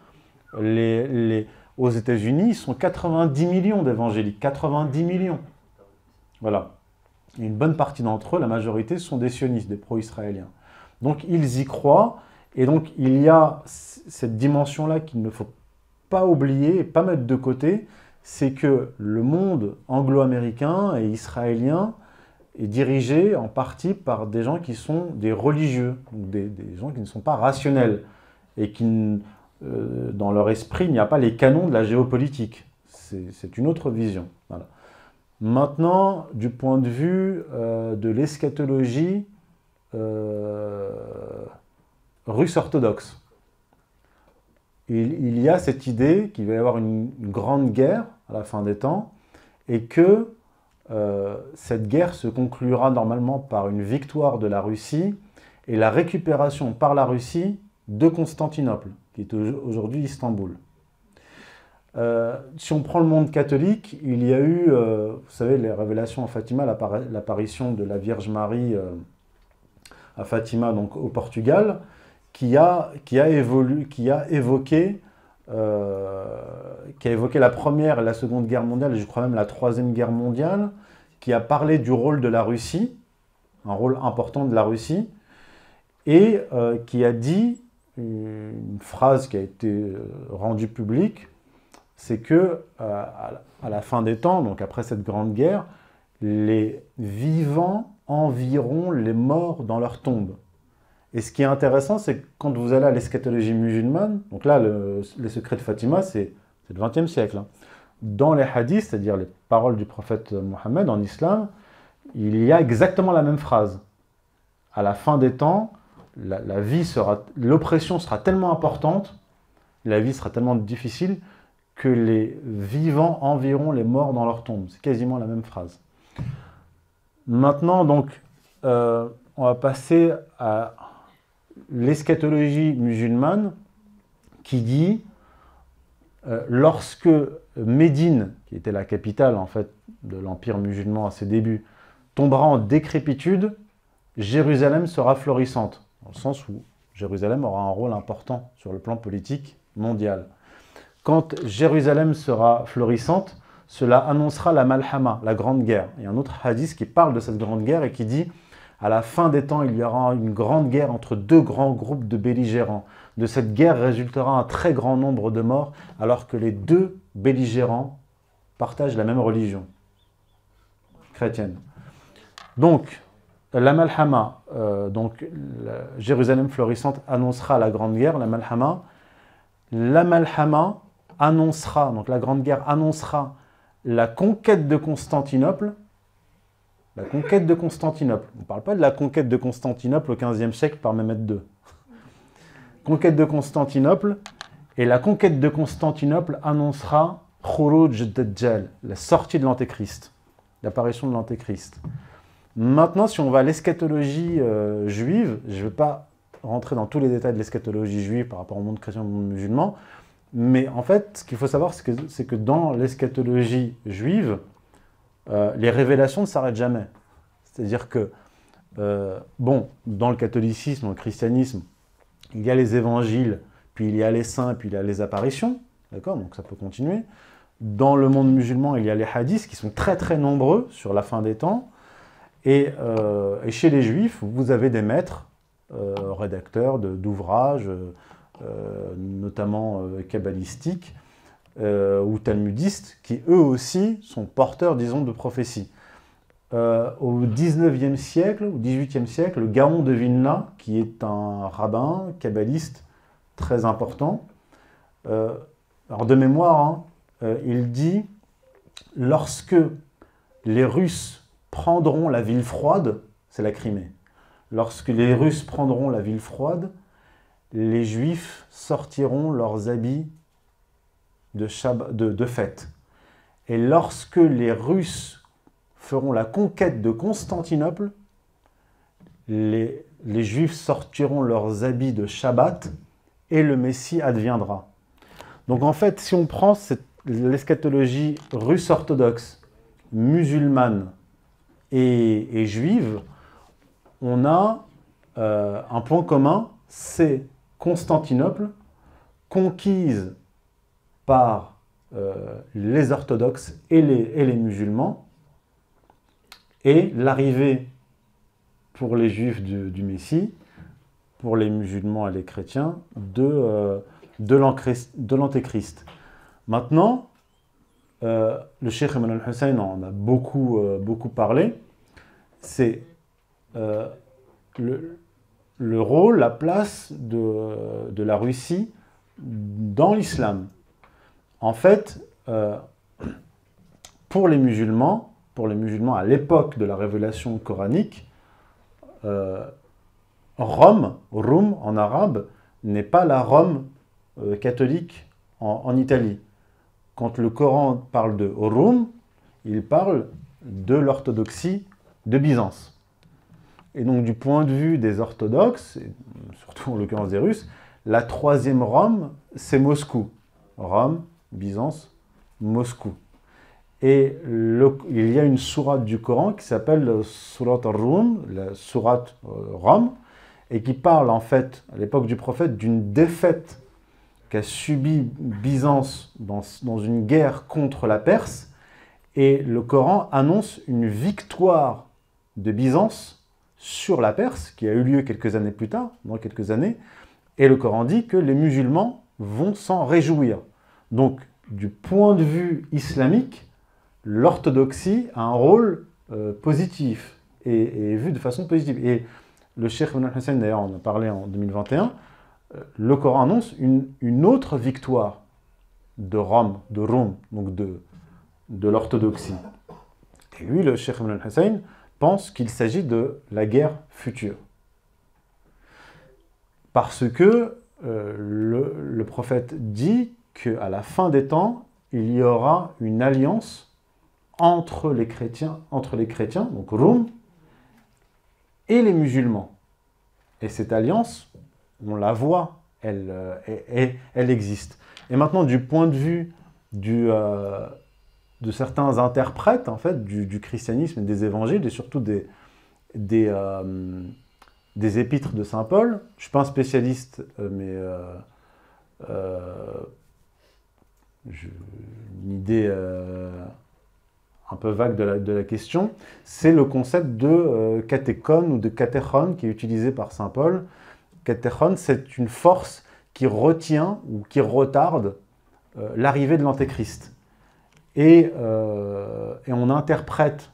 Aux États-Unis, ils sont 90 millions d'évangéliques. 90 millions. Voilà. une bonne partie d'entre eux, la majorité, sont des sionistes, des pro-israéliens. Donc ils y croient. Et donc il y a cette dimension-là qu'il ne faut pas oublier pas mettre de côté, c'est que le monde anglo-américain et israélien est dirigé en partie par des gens qui sont des religieux, des, gens qui ne sont pas rationnels, et qui, euh, dans leur esprit, n'y a pas les canons de la géopolitique. C'est une autre vision. Maintenant, du point de vue de l'eschatologie russe orthodoxe, il, y a cette idée qu'il va y avoir une, grande guerre à la fin des temps et que euh, cette guerre se conclura normalement par une victoire de la Russie et la récupération par la Russie de Constantinople, qui est aujourd'hui Istanbul. Euh, si on prend le monde catholique, il y a eu, euh, vous savez, les révélations à Fatima, l'apparition de la Vierge Marie à Fatima, donc au Portugal, qui a, qui a, qui a évoqué euh, qui a évoqué la première et la seconde guerre mondiale, et je crois même la troisième guerre mondiale, qui a parlé du rôle de la Russie, un rôle important de la Russie, et euh, qui a dit une phrase qui a été euh, rendue publique, c'est que à la fin des temps, donc après cette grande guerre, les vivants environt les morts dans leur tombe. Et ce qui est intéressant, c'est que quand vous allez à l'eschatologie musulmane, donc là, le, les secrets de Fatima, c'est le XXe siècle. Hein. Dans les hadiths, c'est-à-dire les paroles du prophète Mohammed en islam, il y a exactement la même phrase. À la fin des temps, la, vie sera, l'oppression sera tellement importante, la vie sera tellement difficile que les vivants enverront les morts dans leur tombe. C'est quasiment la même phrase. Maintenant, donc, euh, on va passer à l'eschatologie musulmane qui dit euh, lorsque Médine, qui était la capitale en fait de l'empire musulman à ses débuts, tombera en décrépitude, Jérusalem sera florissante, dans le sens où Jérusalem aura un rôle important sur le plan politique mondial. Quand Jérusalem sera florissante, cela annoncera la Malhama, la grande guerre. Il y a un autre hadith qui parle de cette grande guerre et qui dit à la fin des temps, il y aura une grande guerre entre deux grands groupes de belligérants. De cette guerre résultera un très grand nombre de morts, alors que les deux belligérants partagent la même religion chrétienne. Donc, la Malhama, euh, donc Jérusalem florissante annoncera la grande guerre, la Malhama. La annoncera, donc la grande guerre annoncera la conquête de Constantinople la conquête de Constantinople. On ne parle pas de la conquête de Constantinople au XVe siècle par Mehmet II. Conquête de Constantinople, et la conquête de Constantinople annoncera Khuruj Dajjal, la sortie de l'Antéchrist, l'apparition de l'Antéchrist. Maintenant, si on va à l'eschatologie euh, juive, je ne vais pas rentrer dans tous les détails de l'eschatologie juive par rapport au monde chrétien au monde musulman, mais en fait, ce qu'il faut savoir, c'est que, que, dans l'eschatologie juive, euh, les révélations ne s'arrêtent jamais. C'est-à-dire que, euh, bon, dans le catholicisme, le christianisme, il y a les évangiles, puis il y a les saints, puis il y a les apparitions, d'accord Donc ça peut continuer. Dans le monde musulman, il y a les hadiths qui sont très très nombreux sur la fin des temps. Et, euh, chez les juifs, vous avez des maîtres, rédacteurs d'ouvrages, notamment kabbalistiques, euh, ou talmudistes, qui eux aussi sont porteurs, disons, de prophéties. Euh, au 19e siècle, au 18e siècle, le Gaon de Vilna, qui est un rabbin kabbaliste très important, euh, alors de mémoire, hein, il dit lorsque les Russes prendront la ville froide, c'est la Crimée, lorsque les Russes prendront la ville froide, les Juifs sortiront leurs habits de, fête. Et lorsque les Russes feront la conquête de Constantinople, les, les Juifs sortiront leurs habits de Shabbat et le Messie adviendra. Donc en fait, si on prend l'eschatologie russe orthodoxe, musulmane et, juive, on a euh, un point commun, c'est Constantinople, conquise par euh, les orthodoxes et les, musulmans, et l'arrivée pour les juifs du, Messie, pour les musulmans et les chrétiens, de, euh, l'antéchrist. Maintenant, euh, le Cheikh Emmanuel Hussein en a beaucoup, parlé, c'est le, le, rôle, la place de la Russie dans l'islam. En fait, euh, pour les musulmans, pour les musulmans à l'époque de la révélation coranique, euh, Rome, Rum en arabe, n'est pas la Rome euh, catholique en, Italie. Quand le Coran parle de Rum, il parle de l'orthodoxie de Byzance. Et donc du point de vue des orthodoxes, surtout en l'occurrence des Russes, la troisième Rome, c'est Moscou. Rome, Byzance, Moscou. Et il y a une sourate du Coran qui s'appelle Surat al-Rum, la sourate euh, Rome, et qui parle en fait, à l'époque du prophète, d'une défaite qu'a subie Byzance dans, dans, une guerre contre la Perse. Et le Coran annonce une victoire de Byzance sur la Perse, qui a eu lieu quelques années plus tard, dans quelques années. Et le Coran dit que les musulmans vont s'en réjouir. Donc, du point de vue islamique, l'orthodoxie a un rôle euh, positif et, vu de façon positive. Et le Cheikh Ibn Hussein, d'ailleurs, on a parlé en 2021, euh, le Coran annonce une, autre victoire de Rome, de Rome, donc de, de l'orthodoxie. Et lui, le Cheikh Ibn Hussein, pense qu'il s'agit de la guerre future. Parce que euh, le prophète dit qu'à la fin des temps, il y aura une alliance entre les chrétiens, entre les chrétiens, donc Rome, et les musulmans. Et cette alliance, on la voit, elle, euh, elle, existe. Et maintenant, du point de vue du, euh, de certains interprètes, en fait, du, christianisme et des évangiles, et surtout des, des, euh, des épîtres de Saint Paul, je ne suis pas un spécialiste, mais une idée un peu vague de la, question, c'est le concept de euh, ou de catéchon qui est utilisé par saint Paul. Catéchon, c'est une force qui retient ou qui retarde euh, l'arrivée de l'antéchrist. Et, euh, et, on interprète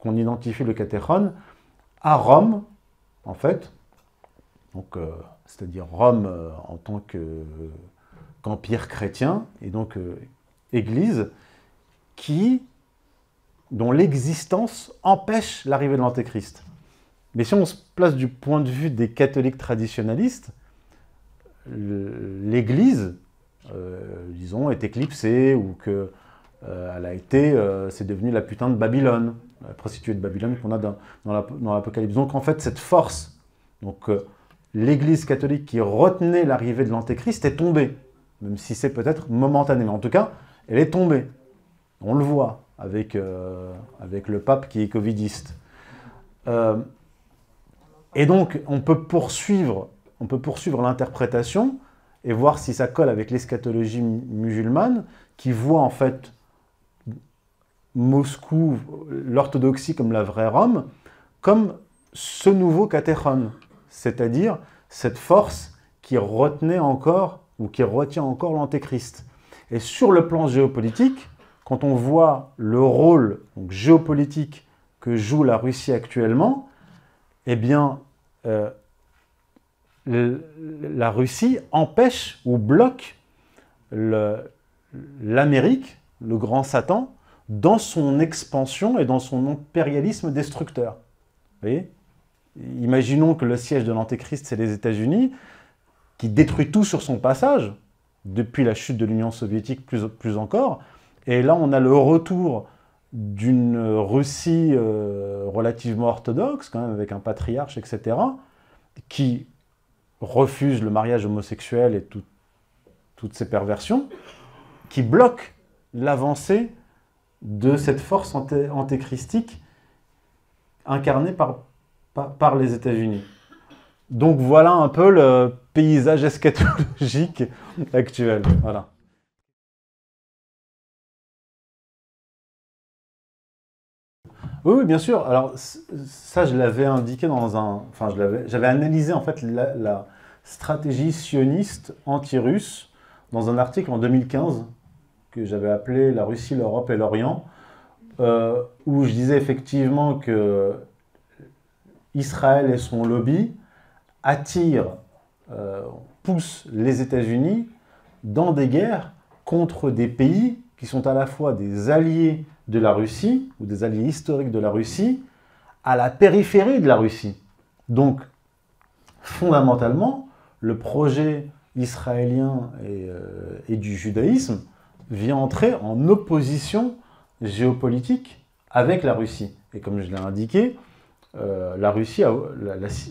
qu'on identifie le catéchon à Rome, en fait, donc euh, c'est-à-dire Rome en tant qu'empire chrétien, et donc Église, qui dont l'existence empêche l'arrivée de l'Antéchrist. Mais si on se place du point de vue des catholiques traditionnalistes, l'Église, euh, disons, est éclipsée ou que euh, elle a été, euh, c'est devenu la putain de Babylone, la prostituée de Babylone qu'on a dans, dans l'Apocalypse. Donc en fait, cette force, donc l'Église catholique qui retenait l'arrivée de l'Antéchrist est tombée, même si c'est peut-être momentanément. En tout cas, elle est tombée. On le voit avec, euh, avec le pape qui est covidiste. Euh, et donc, on peut poursuivre, on peut poursuivre l'interprétation et voir si ça colle avec l'eschatologie musulmane, qui voit en fait Moscou, l'orthodoxie comme la vraie Rome, comme ce nouveau catéchon, c'est-à-dire cette force qui retenait encore ou qui retient encore l'antéchrist. Et sur le plan géopolitique, quand on voit le rôle géopolitique que joue la Russie actuellement, eh bien, euh, la Russie empêche ou bloque l'Amérique, le, grand Satan, dans son expansion et dans son impérialisme destructeur. Vous voyez? Imaginons que le siège de l'Antéchrist, c'est les États-Unis, qui détruit tout sur son passage, depuis la chute de l'Union soviétique plus, plus encore, et là, on a le retour d'une Russie euh, relativement orthodoxe, quand même, avec un patriarche, etc., qui refuse le mariage homosexuel et toutes ces perversions, qui bloque l'avancée de cette force antéchristique incarnée par, par les États-Unis. Donc voilà un peu le paysage eschatologique actuel. Voilà. Oui, bien sûr. Alors, ça, je l'avais indiqué dans un. Enfin, j'avais analysé en fait la, stratégie sioniste anti-russe dans un article en 2015 que j'avais appelé La Russie, l'Europe et l'Orient, euh, où je disais effectivement que Israël et son lobby attirent, euh, poussent les États-Unis dans des guerres contre des pays qui sont à la fois des alliés de la Russie, ou des alliés historiques de la Russie, à la périphérie de la Russie. Donc, fondamentalement, le projet israélien et, euh, du judaïsme vient entrer en opposition géopolitique avec la Russie. Et comme je l'ai indiqué, euh, la Russie,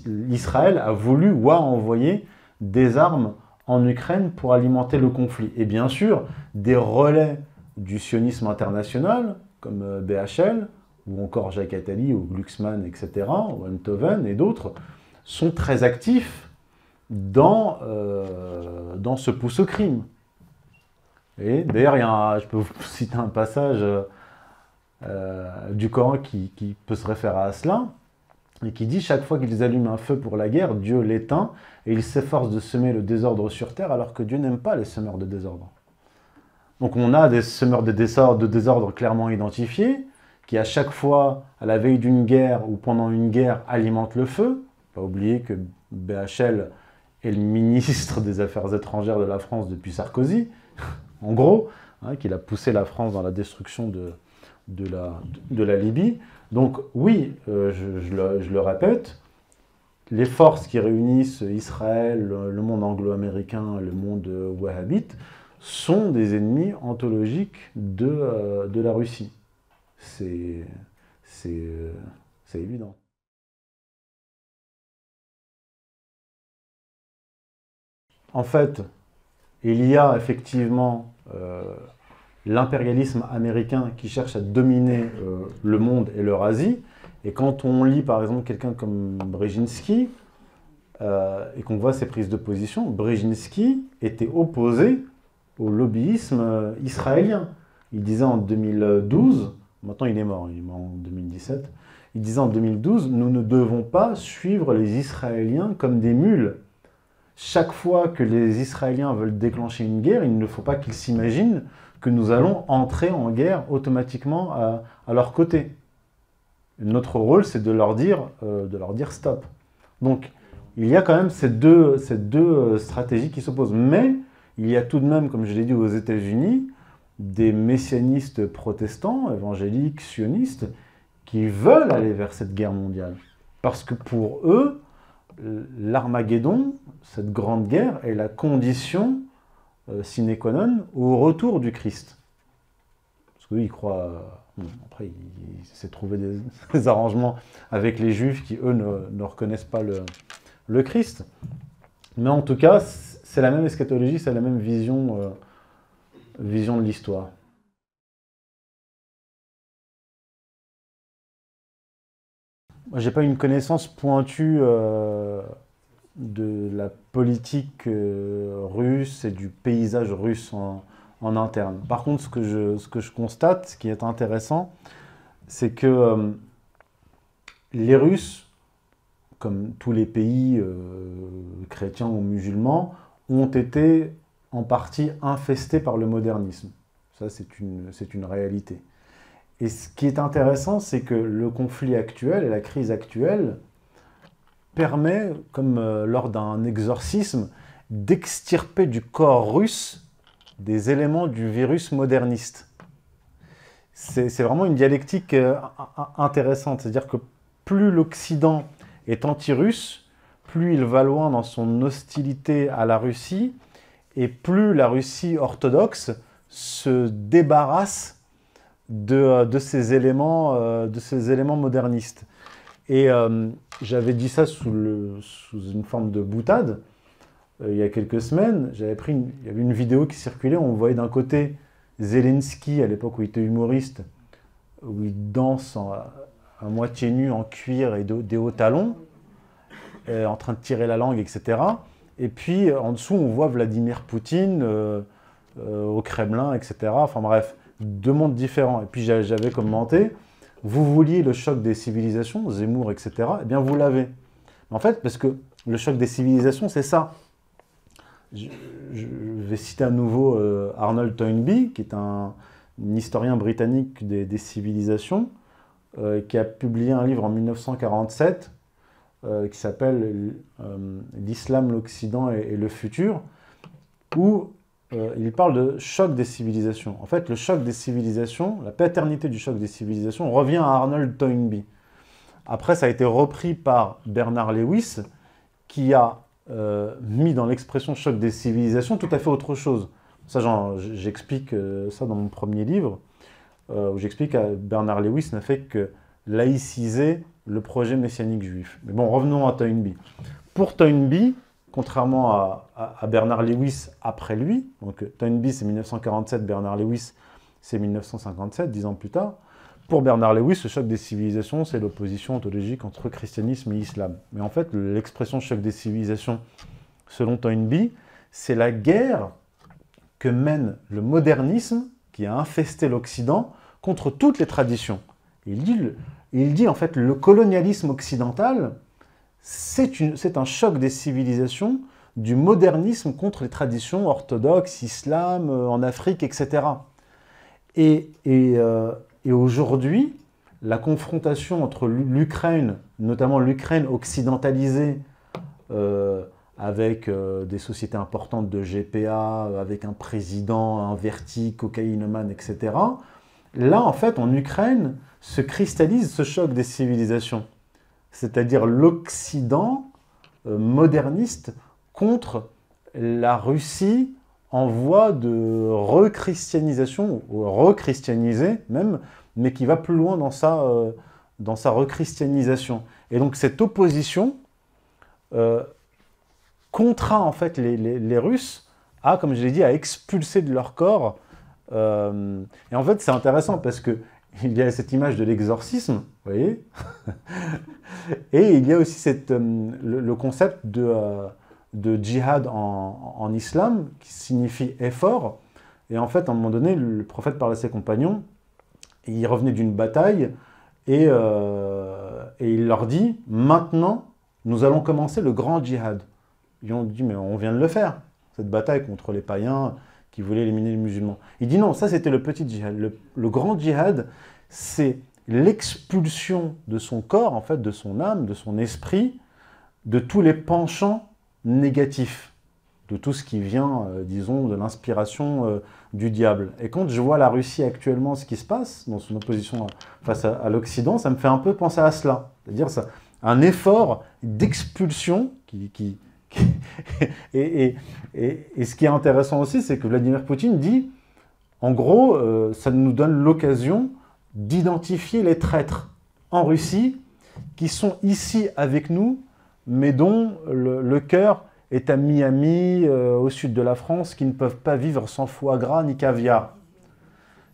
l'Israël a voulu ou a envoyé des armes en Ukraine pour alimenter le conflit. Et bien sûr, des relais du sionisme international, comme euh, BHL, ou encore Jacques Attali, ou Glucksmann, etc., ou Enthoven et d'autres, sont très actifs dans, euh, dans ce pouce au crime. Et d'ailleurs, je peux vous [LAUGHS] citer un passage du Coran qui, peut se référer à cela, et qui dit chaque fois qu'ils allument un feu pour la guerre, Dieu l'éteint, et il s'efforce de semer le désordre sur terre, alors que Dieu n'aime pas les semeurs de désordre. Donc on a des semeurs de désordre, clairement identifiés, qui à chaque fois, à la veille d'une guerre ou pendant une guerre, alimentent le feu. Pas oublier que BHL est le ministre des Affaires étrangères de la France depuis Sarkozy, en gros, hein, qu'il a poussé la France dans la destruction de la Libye. Donc oui, euh, je, le, répète, les forces qui réunissent Israël, le monde anglo-américain, le monde wahhabite, sont des ennemis ontologiques de, euh, de la Russie. C'est euh, évident. En fait, il y a effectivement l'impérialisme américain qui cherche à dominer euh, le monde et l'Eurasie. Et quand on lit par exemple quelqu'un comme Brzezinski, euh, et qu'on voit ses prises de position, Brzezinski était opposé au lobbyisme euh, israélien. Il disait en 2012, maintenant il est mort, il est mort en 2017, il disait en 2012, nous ne devons pas suivre les Israéliens comme des mules. Chaque fois que les Israéliens veulent déclencher une guerre, il ne faut pas qu'ils s'imaginent que nous allons entrer en guerre automatiquement à, leur côté. Notre rôle, c'est de, leur dire, euh, de leur dire stop. Donc, il y a quand même ces deux, ces deux euh, stratégies qui s'opposent. Mais il y a tout de même, comme je l'ai dit aux États-Unis, des messianistes protestants, évangéliques, sionistes, qui veulent aller vers cette guerre mondiale. Parce que pour eux, l'Armageddon, cette grande guerre, est la condition euh, sine qua non au retour du Christ. Parce qu'il croit. Euh, après, il, s'est trouvé des, arrangements avec les Juifs qui, eux, ne, reconnaissent pas le, le, Christ. Mais en tout cas, c'est la même eschatologie, c'est la même vision, euh, vision de l'histoire. Moi, j'ai pas une connaissance pointue de la politique euh, russe et du paysage russe en, interne. Par contre, ce que, je, constate, ce qui est intéressant, c'est que euh, les Russes, comme tous les pays euh, chrétiens ou musulmans, ont été en partie infestés par le modernisme. Ça, c'est une réalité. Et ce qui est intéressant, c'est que le conflit actuel et la crise actuelle permet, comme euh, lors d'un exorcisme, d'extirper du corps russe des éléments du virus moderniste. C'est vraiment une dialectique euh, intéressante, c'est-à-dire que plus l'Occident est anti-russe, plus il va loin dans son hostilité à la Russie, et plus la Russie orthodoxe se débarrasse de, euh, ces, éléments, de ces éléments modernistes. Et euh, j'avais dit ça sous, une forme de boutade euh, il y a quelques semaines. J'avais pris il y avait une vidéo qui circulait, on voyait d'un côté Zelensky, à l'époque où il était humoriste, où il danse à moitié nu en cuir et des hauts talons, euh, en train de tirer la langue, etc. Et puis en dessous, on voit Vladimir Poutine au Kremlin, etc. Enfin bref, deux mondes différents. Et puis j'avais commenté vous vouliez le choc des civilisations, Zemmour, etc., eh bien vous l'avez. En fait, parce que le choc des civilisations, c'est ça. Je, vais citer à nouveau euh, Arnold Toynbee, qui est un, historien britannique des, civilisations, euh, qui a publié un livre en 1947 euh, qui s'appelle L'Islam, l'Occident et, le futur, où il parle de choc des civilisations. En fait, le choc des civilisations, la paternité du choc des civilisations revient à Arnold Toynbee. Après, ça a été repris par Bernard Lewis, qui a mis dans l'expression choc des civilisations tout à fait autre chose. Ça, j'explique ça dans mon premier livre, où j'explique que Bernard Lewis n'a fait que laïciser le projet messianique juif. Mais bon, revenons à Toynbee. Pour Toynbee, contrairement à, Bernard Lewis après lui, donc Toynbee c'est 1947, Bernard Lewis c'est 1957, dix ans plus tard, pour Bernard Lewis, le choc des civilisations, c'est l'opposition ontologique entre christianisme et islam. Mais en fait, l'expression choc des civilisations, selon Toynbee, c'est la guerre que mène le modernisme, qui a infesté l'Occident, contre toutes les traditions. Il il dit en fait le colonialisme occidental, c'est un choc des civilisations, du modernisme contre les traditions orthodoxes, islam, euh, en Afrique, etc. Et, euh, et, aujourd'hui, la confrontation entre l'Ukraine, notamment l'Ukraine occidentalisée, euh, avec des sociétés importantes de GPA, avec un président inverti, cocaïnomane, etc. Là, en fait, en Ukraine, se cristallise ce choc des civilisations, c'est-à-dire l'Occident euh, moderniste contre la Russie en voie de rechristianisation, ou rechristianisée même, mais qui va plus loin dans sa, euh, dans sa rechristianisation. Et donc cette opposition euh, contraint en fait les, Russes à, comme je l'ai dit, à expulser de leur corps. et en fait c'est intéressant parce que il y a cette image de l'exorcisme, vous voyez [LAUGHS] Et il y a aussi cette, euh, le, concept de, euh, de djihad en, islam, qui signifie effort. Et en fait, à un moment donné, le prophète parlait à ses compagnons, il revenait d'une bataille, et, euh, et il leur dit, maintenant, nous allons commencer le grand djihad. Ils ont dit, mais on vient de le faire, cette bataille contre les païens, qui voulait éliminer les musulmans. Il dit non, ça c'était le petit djihad. Le, grand djihad, c'est l'expulsion de son corps, en fait, de son âme, de son esprit, de tous les penchants négatifs, de tout ce qui vient, euh, disons, de l'inspiration euh, du diable. Et quand je vois la Russie actuellement, ce qui se passe dans son opposition face à, l'Occident, ça me fait un peu penser à cela. C'est-à-dire un effort d'expulsion qui, qui, [LAUGHS] et, ce qui est intéressant aussi, c'est que Vladimir Poutine dit, en gros, euh, ça nous donne l'occasion d'identifier les traîtres en Russie qui sont ici avec nous, mais dont le, cœur est à Miami, euh, au sud de la France, qui ne peuvent pas vivre sans foie gras ni caviar.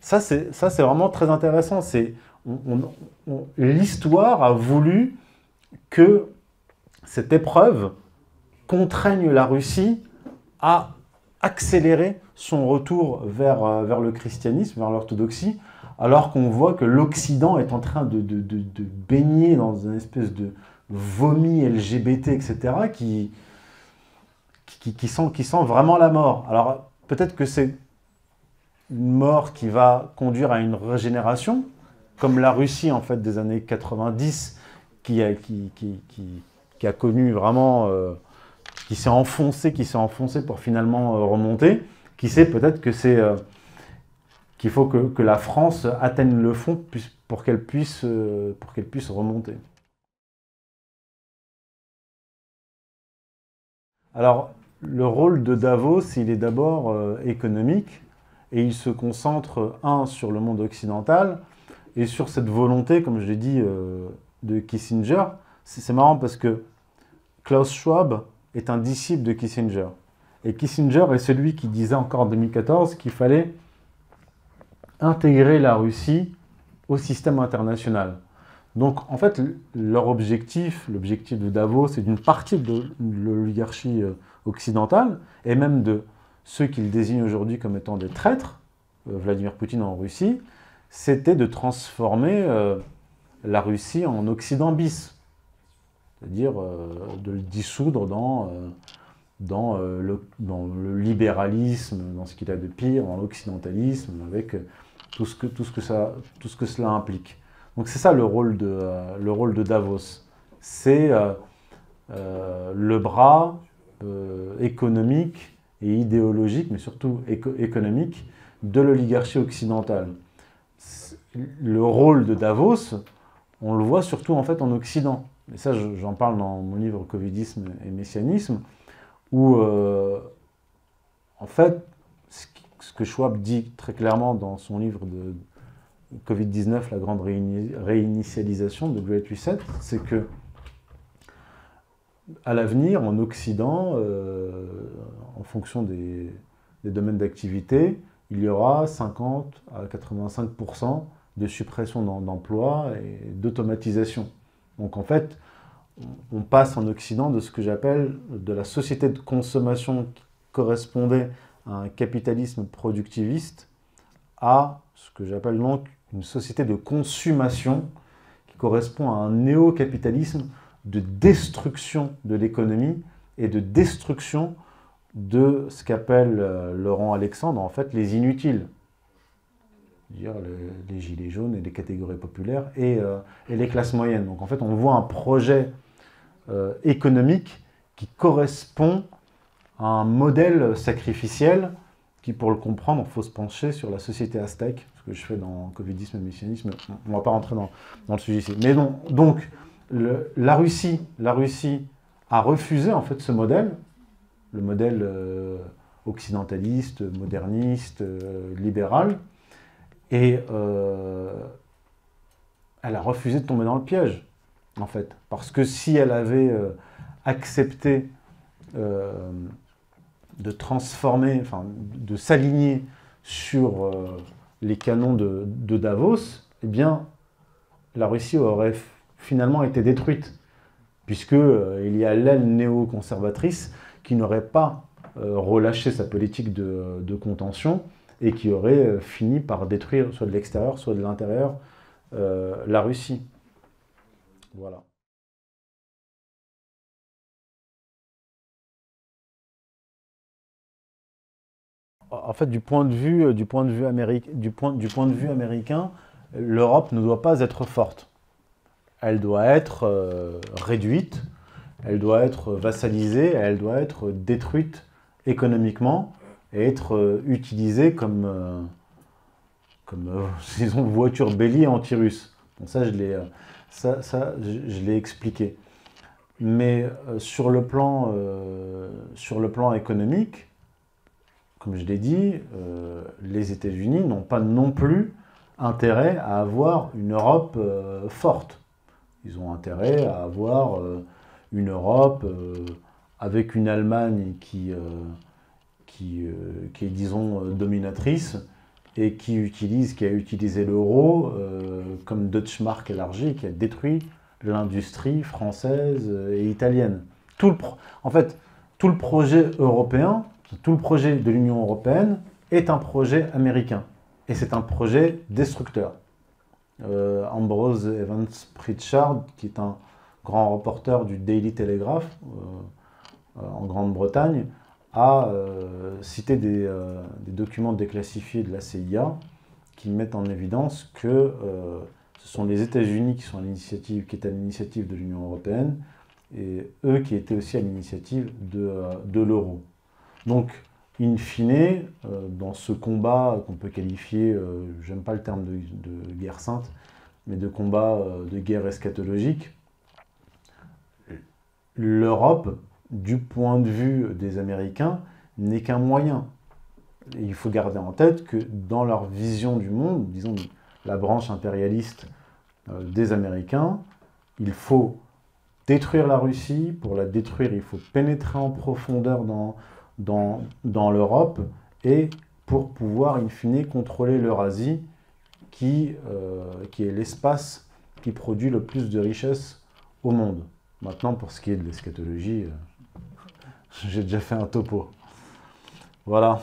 Ça, c'est vraiment très intéressant. L'histoire a voulu que cette épreuve contraignent la Russie à accélérer son retour vers, euh, vers le christianisme, vers l'orthodoxie, alors qu'on voit que l'Occident est en train de, baigner dans une espèce de vomi LGBT, etc., qui, qui, qui, sent, qui sent vraiment la mort. Alors peut-être que c'est une mort qui va conduire à une régénération, comme la Russie en fait des années 90, qui a, qui, qui, a connu vraiment... Euh, qui s'est enfoncé, qui s'est enfoncé pour finalement euh, remonter. Qui sait, peut-être que c'est euh, qu'il faut que, la France atteigne le fond pour qu'elle puisse, euh, pour qu'elle puisse remonter. Alors, le rôle de Davos, il est d'abord économique et il se concentre, un, sur le monde occidental et sur cette volonté, comme je l'ai dit, de Kissinger. C'est marrant parce que Klaus Schwab, est un disciple de Kissinger. Et Kissinger est celui qui disait encore en 2014 qu'il fallait intégrer la Russie au système international. Donc en fait, leur objectif, l'objectif de Davos, c'est d'une partie de l'oligarchie euh, occidentale, et même de ceux qu'ils désignent aujourd'hui comme étant des traîtres, euh, Vladimir Poutine en Russie, c'était de transformer euh, la Russie en Occident bis c'est-à-dire de le dissoudre dans, dans, le, dans, le, libéralisme, dans ce qu'il a de pire, dans l'occidentalisme, avec tout ce, que, tout, ce que ça, tout ce que cela implique. Donc c'est ça le rôle de, le rôle de Davos. C'est le bras économique et idéologique, mais surtout économique, de l'oligarchie occidentale. Le rôle de Davos, on le voit surtout en fait en Occident. Et ça, j'en parle dans mon livre Covidisme et Messianisme, où euh, en fait, ce que Schwab dit très clairement dans son livre de Covid-19, la grande réinitialisation de Great Reset, c'est que à l'avenir, en Occident, euh, en fonction des, domaines d'activité, il y aura 50 à 85% de suppression d'emplois et d'automatisation. Donc en fait, on passe en Occident de ce que j'appelle de la société de consommation qui correspondait un capitalisme productiviste à ce que j'appelle donc une société de consommation qui correspond à un néo-capitalisme de destruction de l'économie et de destruction de ce qu'appelle euh, Laurent Alexandre, en fait, les inutiles. Dire les, gilets jaunes et les catégories populaires et, euh, et, les classes moyennes. Donc en fait, on voit un projet euh, économique qui correspond un modèle sacrificiel qui, pour le comprendre, il faut se pencher sur la société aztèque, ce que je fais dans Covidisme et Messianisme. On ne va pas rentrer dans, dans, le sujet ici. Mais non, donc, la, Russie, la Russie a refusé en fait ce modèle, le modèle euh, occidentaliste, moderniste, euh, libéral, et euh, elle a refusé de tomber dans le piège, en fait. Parce que si elle avait accepté de transformer, de s'aligner sur les canons de, de, Davos, eh bien, la Russie aurait finalement été détruite, puisqu'il euh, il y a l'aile néoconservatrice qui n'aurait pas euh, relâché sa politique de, contention et qui aurait euh, fini par détruire soit de l'extérieur, soit de l'intérieur la Russie. Voilà. En fait, du point de vue, américain, l'Europe ne doit pas être forte elle doit être euh, réduite, elle doit être vassalisée, elle doit être détruite économiquement et être euh, utilisée comme, euh, [LAUGHS] voiture bélier anti-russe. ça, je l'ai expliqué. Mais sur le plan économique, comme je l'ai dit, les États-Unis n'ont pas non plus intérêt à avoir une Europe forte. Ils ont intérêt à avoir euh, une Europe euh, avec une Allemagne qui, euh, qui, est, disons, dominatrice et qui, utilise, qui a utilisé l'euro comme Deutschmark élargi, qui a détruit l'industrie française et italienne. Tout le en fait, tout le projet européen, tout le projet de l'Union européenne est un projet américain. Et c'est un projet destructeur. Euh, Ambrose Evans Pritchard, qui est un grand reporter du Daily Telegraph euh, euh, en Grande-Bretagne, a cité des, documents déclassifiés de la CIA qui mettent en évidence que ce sont les États-Unis qui sont à l'initiative, qui étaient à l'initiative de l'Union européenne, et eux qui étaient aussi à l'initiative de l'euro. Donc, in fine, euh, dans ce combat qu'on peut qualifier, euh, j'aime pas le terme de, guerre sainte, mais de combat euh, de guerre eschatologique, l'Europe, du point de vue des Américains, n'est qu'un moyen. il faut garder en tête que dans leur vision du monde, disons la branche impérialiste des Américains, il faut détruire la Russie. Pour la détruire, il faut pénétrer en profondeur dans, dans, l'Europe et pour pouvoir, in fine, contrôler l'Eurasie, qui, euh, qui est l'espace qui produit le plus de richesses au monde. Maintenant, pour ce qui est de l'eschatologie, euh, [LAUGHS] j'ai déjà fait un topo. Voilà.